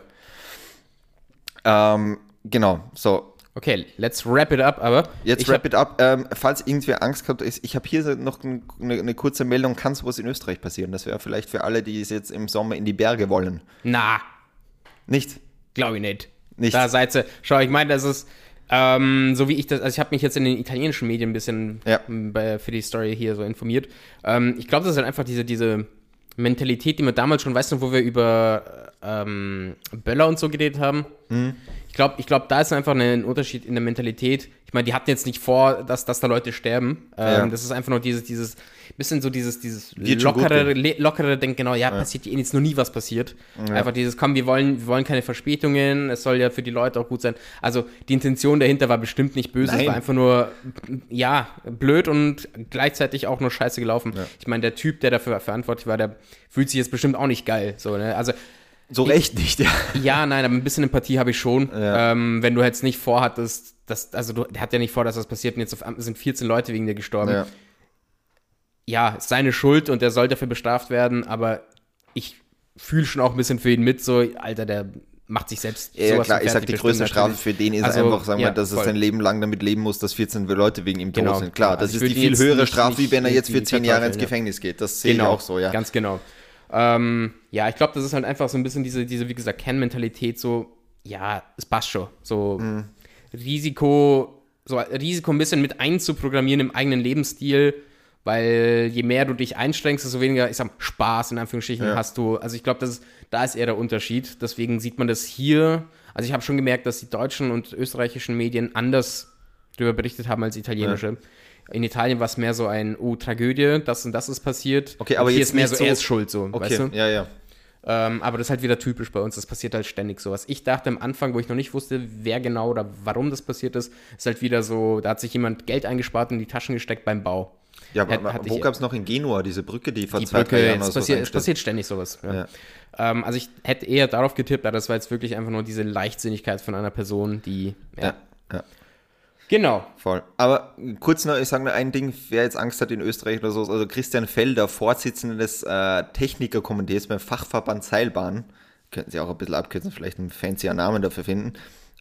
Ähm, genau, so. Okay, let's wrap it up, aber. Jetzt wrap it up. Ähm, falls irgendwer Angst gehabt ist, ich habe hier noch ein- eine, eine kurze Meldung, kann sowas in Österreich passieren? Das wäre vielleicht für alle, die es jetzt im Sommer in die Berge wollen. Na, Nicht? glaube ich nicht. Nicht. Da seid ihr. Schau, ich meine, das ist. Ähm, so wie ich das, also ich habe mich jetzt in den italienischen Medien ein bisschen Ja. m, bei, für die Story hier so informiert. Ähm, ich glaube, das ist halt einfach diese, diese Mentalität, die man damals schon, weißt du, wo wir über ähm, Böller und so geredet haben. Mhm. Ich glaube, ich glaub, da ist einfach ein Unterschied in der Mentalität. Ich meine, die hatten jetzt nicht vor, dass, dass da Leute sterben. Ähm, Ja. Das ist einfach nur dieses, dieses, bisschen so dieses, dieses lockere, lockere Denken, genau, ja, passiert ihnen jetzt noch nie was passiert. Einfach dieses, komm, wir wollen, wir wollen keine Verspätungen, es soll ja für die Leute auch gut sein. Also die Intention dahinter war bestimmt nicht böse, es Nein. war einfach nur, ja, blöd und gleichzeitig auch nur scheiße gelaufen. Ich meine, der Typ, der dafür verantwortlich war, der fühlt sich jetzt bestimmt auch nicht geil. So, ne? Also So recht nicht, ja. ja, nein, aber ein bisschen Empathie habe ich schon. Ja. Ähm, wenn du jetzt nicht vorhattest, dass, also du, der hat ja nicht vor, dass das passiert und jetzt auf sind 14 Leute wegen dir gestorben. ja. Ja, ist seine Schuld und der soll dafür bestraft werden, aber ich fühle schon auch ein bisschen für ihn mit, so, Alter, der macht sich selbst Ja, klar, ich sag, die das größte Strafe für den ist Also, einfach, sagen wir, ja, dass er voll. sein Leben lang damit leben muss, dass 14 Leute wegen ihm Genau. tot sind. Klar, das also ich ist die viel höhere Strafe, wie wenn er jetzt für irgendwie 10 Jahre ins verteufeln, ja. Gefängnis geht. Das sehe Genau, ich auch so, ja. Ganz genau. Ähm, ja, ich glaube, das ist halt einfach so ein bisschen diese, diese wie gesagt, Kernmentalität, so, ja, es passt schon. So Mhm. Risiko, so Risiko ein bisschen mit einzuprogrammieren im eigenen Lebensstil, weil je mehr du dich einschränkst, desto weniger, ich sag, mal, Spaß in Anführungsstrichen Ja. hast du. Also ich glaube, da ist eher der Unterschied. Deswegen sieht man das hier. Also ich habe schon gemerkt, dass die deutschen und österreichischen Medien anders darüber berichtet haben als italienische. In Italien war es mehr so ein, oh, Tragödie, das und das ist passiert. Okay, aber und hier jetzt ist mehr so, so- er ist schuld, so, Okay, weißt du? ja, ja. Ähm, aber das ist halt wieder typisch bei uns, das passiert halt ständig sowas. Ich dachte am Anfang, wo ich noch nicht wusste, wer genau oder warum das passiert ist, ist halt wieder so, da hat sich jemand Geld eingespart und in die Taschen gesteckt beim Bau. Ja, aber, Hat- wo gab es noch in Genua diese Brücke, die vor Die zwei, Brücke, Jahren es passiert, es passiert ständig sowas. Ja. Ja. Ähm, also ich hätte eher darauf getippt, aber das war jetzt wirklich einfach nur diese Leichtsinnigkeit von einer Person, die. Ja, ja. Genau. Voll. Aber kurz noch, ich sage nur ein Ding, wer jetzt Angst hat in Österreich oder so, also Christian Felder, Vorsitzender des äh, Technikerkomitees beim Fachverband Seilbahn, könnten Sie auch ein bisschen abkürzen, vielleicht einen fancier Namen dafür finden,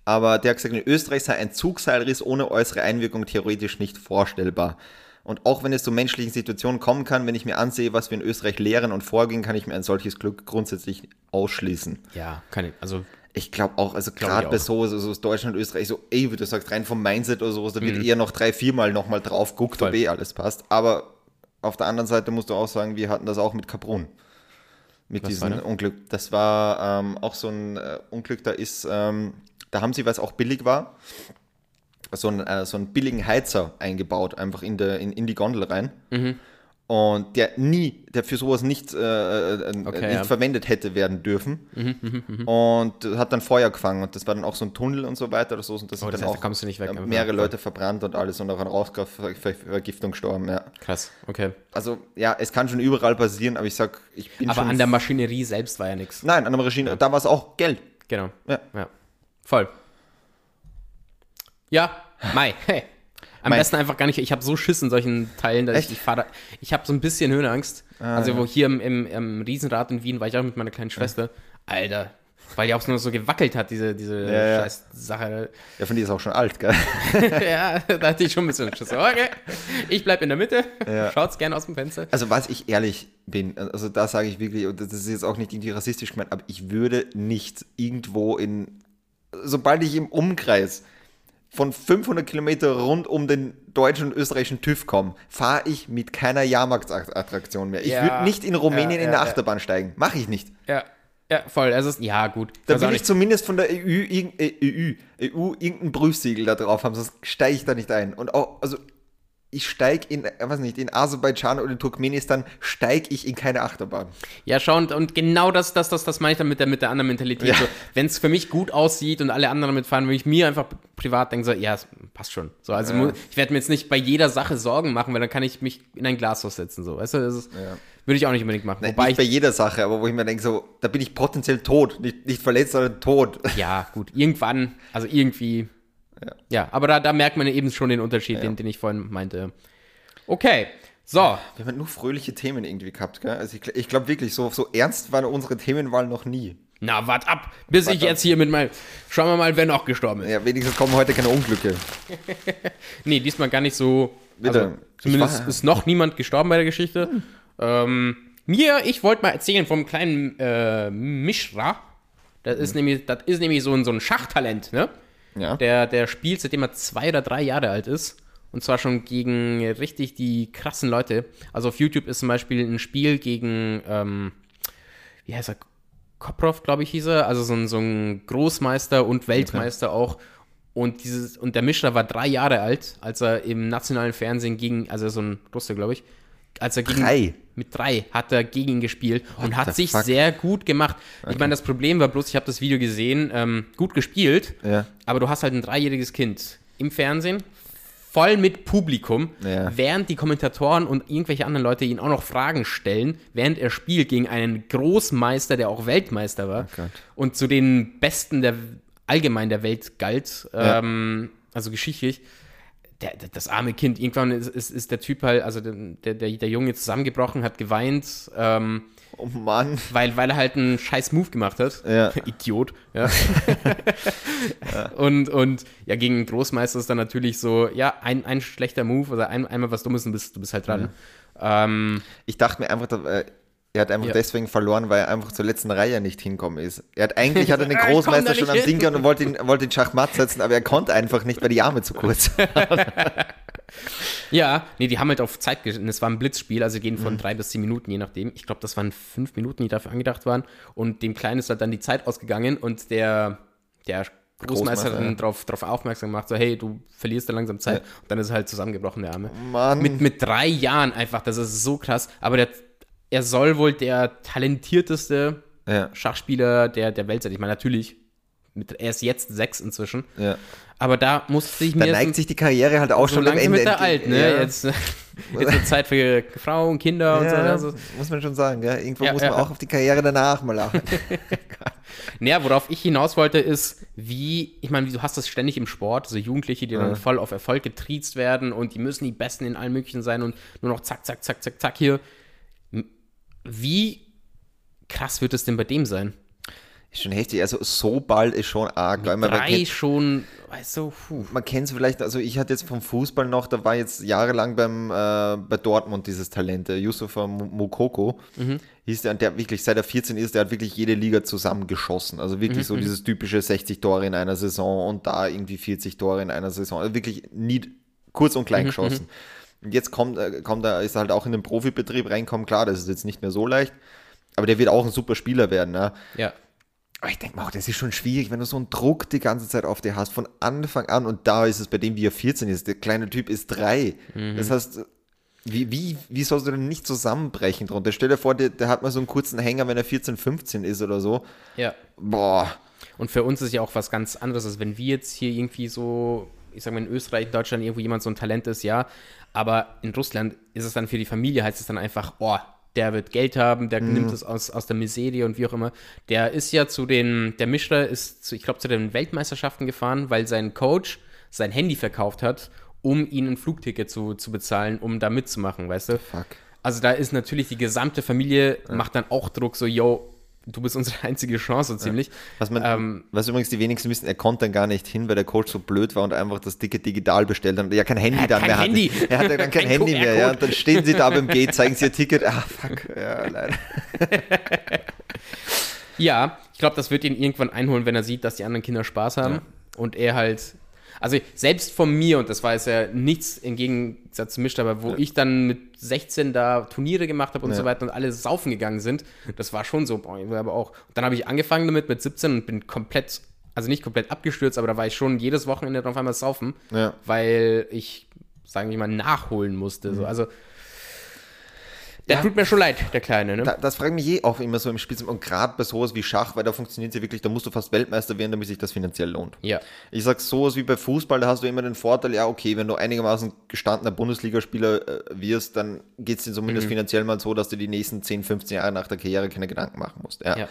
aber der hat gesagt, in Österreich sei ein Zugseilriss ohne äußere Einwirkung theoretisch nicht vorstellbar. Und auch wenn es zu menschlichen Situationen kommen kann, wenn ich mir ansehe, was wir in Österreich lehren und vorgehen, kann ich mir ein solches Glück grundsätzlich ausschließen. Ja, keine, also Ich glaube auch, also gerade bei auch. so, so, so aus Deutschland, Österreich, so, ey, wie du sagst, rein vom Mindset oder sowas, da wird eher noch drei, viermal nochmal drauf guckt, ob Mhm. Eh alles passt. Aber auf der anderen Seite musst du auch sagen, wir hatten das auch mit Kaprun. Mit Was diesem? Unglück. Das war ähm, auch so ein äh, Unglück, da ist, ähm, da haben sie, weil es auch billig war, so einen, äh, so einen billigen Heizer eingebaut, einfach in, der, in, in die Gondel rein. Mhm. Und der nie, der für sowas nicht, äh, äh, äh, Okay, nicht ja. Mhm, verwendet hätte werden dürfen. und hat dann Feuer gefangen. Und das war dann auch so ein Tunnel und so weiter oder so. Und das Oh, sind das dann heißt, da auch kommst du nicht weg, mehrere. Leute verbrannt und alles und auch an Rauchgasvergiftung gestorben. Ja. krass, okay. Also ja, es kann schon überall passieren, aber ich sag, ich bin Aber an der Maschinerie selbst war ja nichts. Nein, an der Maschine, da war es auch Geld. Genau. Ja. Ja. Voll. Ja, Mai, hey. Am Mai. besten einfach gar nicht. Ich habe so Schiss in solchen Teilen, dass Echt? ich, ich fahre. Ich habe so ein bisschen Höhenangst. Ah, also wo hier im, im, im Riesenrad in Wien war ich auch mit meiner kleinen Schwester. Alter, weil die auch nur so gewackelt hat, diese, diese Ja, ja. scheiß Sache. Ja, von dir ist auch schon alt, gell? <laughs> ja, da hatte ich schon ein bisschen Schiss. Okay, ich bleib in der Mitte. Ja. Schaut's gerne aus dem Fenster. Also was ich ehrlich bin, also da sage ich wirklich, und das ist jetzt auch nicht irgendwie rassistisch gemeint, aber ich würde nicht irgendwo in, sobald ich im Umkreis von 500 Kilometer rund um den deutschen und österreichischen TÜV komme, fahre ich mit keiner Jahrmarktsattraktion mehr. Ich Ja. würde nicht in Rumänien Ja, in der. Achterbahn steigen. Mache ich nicht. Ja, ja, voll. Also, ja, gut. Da will ich zumindest von der EU, äh, EU, EU irgendein Prüfsiegel da drauf haben, sonst steige ich da nicht ein. Und auch, also ich steige in, äh, weiß nicht, in Aserbaidschan oder in Turkmenistan steige ich in keine Achterbahn. Ja, schau, und, und genau das, das, das, das meine ich dann mit der, mit der anderen Mentalität. Ja. So, Wenn es für mich gut aussieht und alle anderen mitfahren, würde ich mir einfach privat denken, so, ja, passt schon. So, also mu- ich werde mir jetzt nicht bei jeder Sache Sorgen machen, weil dann kann ich mich in ein Glashaus setzen. So. Weißt du, das ist, würde ich auch nicht unbedingt machen. Nein, Wobei nicht bei jeder Sache, aber wo ich mir denke, so, da bin ich potenziell tot. Nicht, nicht verletzt, sondern tot. ja, gut, irgendwann, also irgendwie, ja, aber da, da merkt man eben schon den Unterschied, den, den ich vorhin meinte. Okay, so, Wir haben nur fröhliche Themen irgendwie gehabt, gell? Also ich, ich glaube wirklich, so, so ernst war unsere Themenwahl noch nie. na, wart ab, bis ich ab. jetzt hier mit meinem, schauen wir mal, wer noch gestorben ist. Ja, wenigstens kommen heute keine Unglücke. <laughs> Nee, diesmal gar nicht so. Bitte. Also, zumindest war- ist noch niemand gestorben bei der Geschichte. Ähm, mir, ich wollte mal erzählen vom kleinen äh, Mishra. Das ist nämlich, das ist nämlich so ein, so ein Schachtalent, ne? Ja. Der, der spielt, seitdem er zwei oder drei Jahre alt ist. Und zwar schon gegen richtig die krassen Leute. Also auf YouTube ist zum Beispiel ein Spiel gegen, ähm, wie heißt er? Koprov, glaube ich, hieß er. Also so ein, so ein Großmeister und Weltmeister auch. Und dieses, und der Mischer war drei Jahre alt, als er im nationalen Fernsehen gegen, also so ein Russe, glaube ich, als er gegen, Drei? mit drei hat er gegen ihn gespielt und the hat sich fuck? sehr gut gemacht. Ich meine, das Problem war bloß, ich habe das Video gesehen, ähm, gut gespielt, Ja. aber du hast halt ein dreijähriges Kind im Fernsehen, voll mit Publikum, Ja. während die Kommentatoren und irgendwelche anderen Leute ihn auch noch Fragen stellen, während er spielt gegen einen Großmeister, der auch Weltmeister war Gott. und zu den Besten der allgemein der Welt galt, ähm, also geschichtlich. Der, der, das arme Kind, irgendwann ist, ist, ist der Typ halt, also der, der, der Junge zusammengebrochen, hat geweint, ähm, Oh Mann. weil, weil er halt einen scheiß Move gemacht hat. Ja. <laughs> Idiot. Ja. <laughs> <laughs> Und, und ja, gegen einen Großmeister ist dann natürlich so, ja, ein, ein schlechter Move oder ein, einmal was Dummes und bist, du bist halt dran. Ähm, Ich dachte mir einfach, äh, er hat einfach Ja. deswegen verloren, weil er einfach zur letzten Reihe nicht hinkommen ist. Er hat eigentlich hat <laughs> er den Ja, Großmeister schon am gehabt und wollte ihn, wollte ihn Schachmatt setzen, aber er konnte einfach nicht, weil die Arme zu kurz. <laughs> Ja, nee, die haben halt auf Zeit geschnitten. Es war ein Blitzspiel, also gehen Mhm. von drei bis zehn Minuten, je nachdem. Ich glaube, das waren fünf Minuten, die dafür angedacht waren. Und dem Kleinen ist halt dann die Zeit ausgegangen und der, der Großmeister Großmeister, hat dann ja. drauf, drauf aufmerksam gemacht, so, hey, du verlierst da langsam Zeit. Und dann ist er halt zusammengebrochen, der Arme. Mann. Mit, mit drei Jahren einfach, das ist so krass. Aber der, er soll wohl der talentierteste ja, Schachspieler der, der Welt sein. Ich meine, natürlich, mit, er ist jetzt sechs inzwischen. ja. Aber da musste ich Da mir neigt sich die Karriere halt auch so schon am Ende. wird er alt, ne? Ja. Jetzt, <laughs> jetzt wird Zeit für Frauen, Kinder und so. Ja, Also. muss man schon sagen. Ja. Irgendwo muss man auch auf die Karriere danach mal achten. <laughs> Naja, worauf ich hinaus wollte, ist, wie, ich meine, du hast das ständig im Sport, so Jugendliche, die dann voll auf Erfolg getriezt werden und die müssen die Besten in allen möglichen sein und nur noch zack, zack, zack, zack, zack hier. Wie krass wird es denn bei dem sein? Ist schon heftig. Also so bald ist schon arg. Weil man, Drei kennt, schon, weißt du, puh. man kennt es vielleicht, also ich hatte jetzt vom Fußball noch, da war jetzt jahrelang beim, äh, bei Dortmund dieses Talent, der Yusufa Mukoko, Mhm. hieß der, der wirklich, seit er 14 ist, der hat wirklich jede Liga zusammengeschossen. Also wirklich Mhm, so dieses typische 60 Tore in einer Saison und da irgendwie 40 Tore in einer Saison. Also wirklich nie kurz und Mhm, klein geschossen. Und jetzt kommt, äh, kommt er, ist er halt auch in den Profibetrieb reinkommen, klar, das ist jetzt nicht mehr so leicht, aber der wird auch ein super Spieler werden, ne? Ja. Aber ich denke mal, auch, das ist schon schwierig, wenn du so einen Druck die ganze Zeit auf dir hast, von Anfang an. Und da ist es bei dem, wie er 14 ist. Der kleine Typ ist drei. Mhm. Das heißt, wie, wie, wie sollst du denn nicht zusammenbrechen drunter? Stell dir vor, der, der hat mal so einen kurzen Hänger, wenn er 14, 15 ist oder so. Ja. Boah. Und für uns ist ja auch was ganz anderes, als wenn wir jetzt hier irgendwie so, ich sag mal in Österreich, Deutschland irgendwo jemand so ein Talent ist, ja. Aber in Russland ist es dann für die Familie, heißt es dann einfach, oh, der wird Geld haben, der nimmt es aus, aus der Miserie und wie auch immer. Der ist ja zu den, der Mischler ist, zu, ich glaube, zu den Weltmeisterschaften gefahren, weil sein Coach sein Handy verkauft hat, um ihn ein Flugticket zu, zu bezahlen, um da mitzumachen, weißt du? Fuck. Also da ist natürlich die gesamte Familie, macht dann auch Druck, so, yo, du bist unsere einzige Chance, so ziemlich. Was, man, Ähm, was übrigens die wenigsten wissen, er konnte dann gar nicht hin, weil der Coach so blöd war und einfach das Ticket digital bestellt hat und er ja kein Handy dann kein mehr Handy. hatte. Er hatte dann kein, Kein Handy mehr, ja. Und dann stehen sie da beim Gate, <laughs> zeigen sie ihr Ticket. Ah, fuck. Ja, leider. <laughs> Ja, ich glaube, das wird ihn irgendwann einholen, wenn er sieht, dass die anderen Kinder Spaß haben. Und er halt. Also selbst von mir, und das war jetzt ja nichts im Gegensatz zu Mischt, aber wo ich dann mit 16 da Turniere gemacht habe und Ja. so weiter und alle saufen gegangen sind, das war schon so, boah, aber auch. Und dann habe ich angefangen damit mit 17 und bin komplett, also nicht komplett abgestürzt, aber da war ich schon jedes Wochenende auf einmal saufen, Ja. weil ich, sagen wir mal, nachholen musste. So. Also der Ja. tut mir schon leid, der Kleine, ne? Da, das frage mich eh auch immer so im Spiel. Und gerade bei sowas wie Schach, weil da funktioniert es ja wirklich, da musst du fast Weltmeister werden, damit sich das finanziell lohnt. ja. Ich sag sowas wie bei Fußball, da hast du immer den Vorteil, ja, okay, wenn du einigermaßen gestandener Bundesligaspieler äh, wirst, dann geht es dir Mhm. zumindest finanziell mal so, dass du die nächsten 10, 15 Jahre nach der Karriere keine Gedanken machen musst. Ja. ja.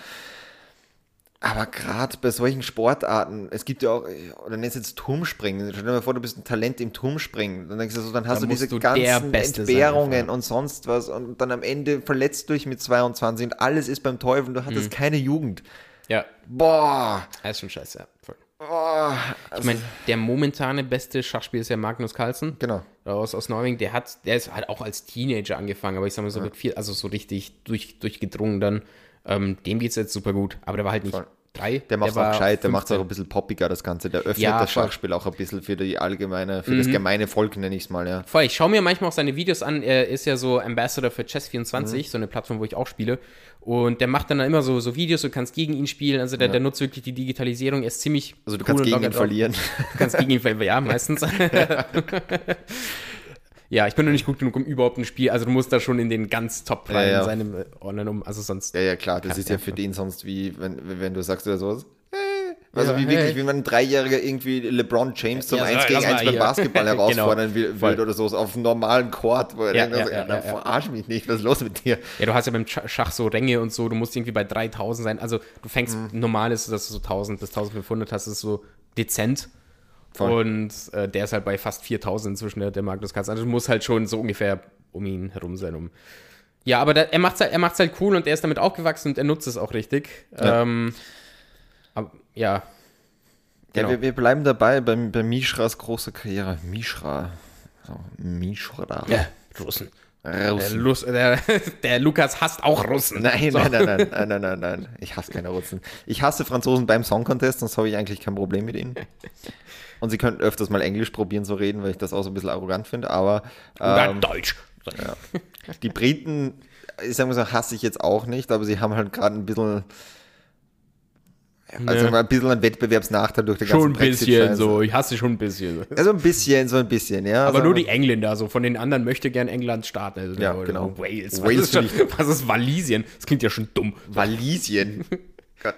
Aber gerade bei solchen Sportarten, es gibt ja auch, oder nennst jetzt Turmspringen. Stell dir mal vor, du bist ein Talent im Turmspringen. Dann denkst du so, dann hast Dann du diese du ganzen sein Entbehrungen einfach. und sonst was und dann am Ende verletzt du dich mit 22 und alles ist beim Teufel. Du hattest Mhm. keine Jugend. Ja. Boah. Das ist schon scheiße, ja. Voll. boah. Ich meine, der momentane beste Schachspieler ist ja Magnus Carlsen. Genau. Aus, aus Norwegen. Der hat, der ist halt auch als Teenager angefangen, aber ich sag mal so mit viel, also so richtig durch, durchgedrungen dann. Ähm, dem geht's jetzt super gut. Aber der war halt nicht Voll. drei. Der macht auch war gescheit, der macht es 15. auch ein bisschen poppiger, das Ganze. Der öffnet Ja, das voll. Mhm. Schachspiel auch ein bisschen für die allgemeine, für das gemeine Volk, nenne ich es mal, ja. Voll, ich schaue mir manchmal auch seine Videos an. Er ist ja so Ambassador für Mhm. Chess24, so eine Plattform, wo ich auch spiele. Und der macht dann immer so, so Videos, du kannst gegen ihn spielen. Also der, der nutzt wirklich die Digitalisierung. Er ist ziemlich. Also du cool kannst gegen ihn verlieren. Du kannst gegen ihn verlieren, ja, meistens. <laughs> <laughs> ja, ich bin noch nicht gut genug, um überhaupt ein Spiel. Also du musst da schon in den ganz top rein Ja, ja. sein im äh, Online um. Also sonst. Ja, ja, klar, das ist ja für den sonst wie, wenn, wenn du sagst oder sowas. äh, Also Ja, wie wirklich, hey. wie man ein Dreijähger irgendwie LeBron James zum Ja, 1 so, gegen lass 1 mal beim. Basketball <laughs> herausfordern will, Voll. will oder so, auf einem normalen Court, wo er Ja, denkt, ja, also, ja, verarsch mich nicht, was ist los mit dir? Ja, du hast ja beim Sch- Schach so Ränge und so, du musst irgendwie bei 3000 sein. Also du fängst, Mhm. normal ist, dass du so 1000 bis 1500 hast, das ist so dezent. Voll. Und äh, der ist halt bei fast 4000 inzwischen, der, der Magnus Carlsen. Also muss halt schon so ungefähr um ihn herum sein. Um ja, aber der, er macht es halt, er macht's halt cool und er ist damit aufgewachsen und er nutzt es auch richtig. Ja. Ähm, aber, ja. Ja, Genau. wir, wir bleiben dabei bei, bei Mishras großer Karriere. Mishra. So, Mishra. Ja, Russen. Der, Russen. Lus, der, der Lukas hasst auch Russen. Nein, So. nein, nein, nein, <laughs> nein, nein, nein, nein. Ich hasse keine Russen. Ich hasse Franzosen beim Song Contest, sonst habe ich eigentlich kein Problem mit ihnen. Und sie könnten öfters mal Englisch probieren zu reden, weil ich das auch so ein bisschen arrogant finde, aber ähm, Deutsch. die Briten, ich sag mal so, hasse ich jetzt auch nicht, aber sie haben halt gerade ein bisschen, also Ne. ein bisschen einen Wettbewerbsnachteil durch die ganze Schon ein bisschen so. Ich hasse schon ein bisschen. Also ein bisschen, so ein bisschen, ja. Aber also, nur die Engländer, so von den anderen möchte gern England starten. Also, Ja, oder genau. Wales. Was, Wales ist schon, was ist Walisien? Das klingt ja schon dumm. Walisien. <laughs> Gott,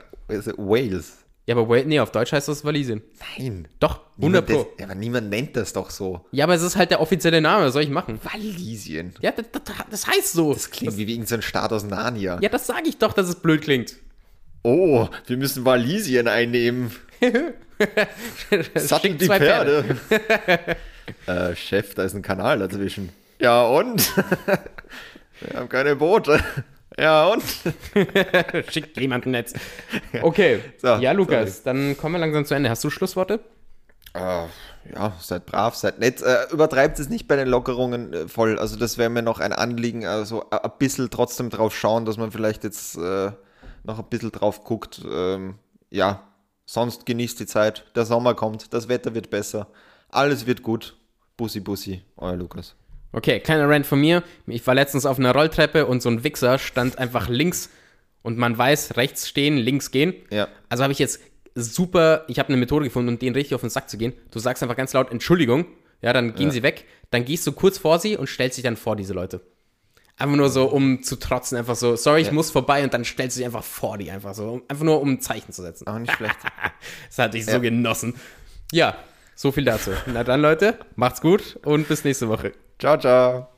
Wales. Ja, aber Wales, nee, auf Deutsch heißt das Walisien. Nein. Doch, 100 Niemand Pro. das, ja, aber niemand nennt das doch so. Ja, aber es ist halt der offizielle Name, was soll ich machen? Walisien. Ja, das, das, das heißt so. Das klingt wie irgendein Staat aus Narnia. ja, das sage ich doch, dass es blöd klingt. Oh, wir müssen Walisien einnehmen. <laughs> Sattel die zwei Pferde. <laughs> äh, Chef, da ist ein Kanal dazwischen. Ja und? <laughs> wir haben keine Boote. Ja und? <laughs> Schickt jemanden jetzt. Okay, So, ja, Lukas, dann kommen wir langsam zu Ende. Hast du Schlussworte? Äh, ja, seid brav, seid nett. Äh, übertreibt es nicht bei den Lockerungen äh, voll. Also das wäre mir noch ein Anliegen. Also ein bisschen trotzdem drauf schauen, dass man vielleicht jetzt äh, noch ein bisschen drauf guckt. Ähm, ja, sonst genießt die Zeit. Der Sommer kommt, das Wetter wird besser. Alles wird gut. Bussi, Bussi, euer Lukas. Okay, kleiner Rant von mir. Ich war letztens auf einer Rolltreppe und so ein Wichser stand einfach links und man weiß, rechts stehen, links gehen. Ja. Also habe ich jetzt super, ich habe eine Methode gefunden, um denen richtig auf den Sack zu gehen. Du sagst einfach ganz laut Entschuldigung, ja, dann gehen sie weg, dann gehst du kurz vor sie und stellst dich dann vor diese Leute. Einfach nur so, um zu trotzen, einfach so, sorry, ich muss vorbei und dann stellst du dich einfach vor die, einfach so, einfach nur um ein Zeichen zu setzen. Auch nicht schlecht. <laughs> Das hatte ich so Ja. genossen. Ja, so viel dazu. Na dann, Leute, macht's gut und bis nächste Woche. Ciao, ciao.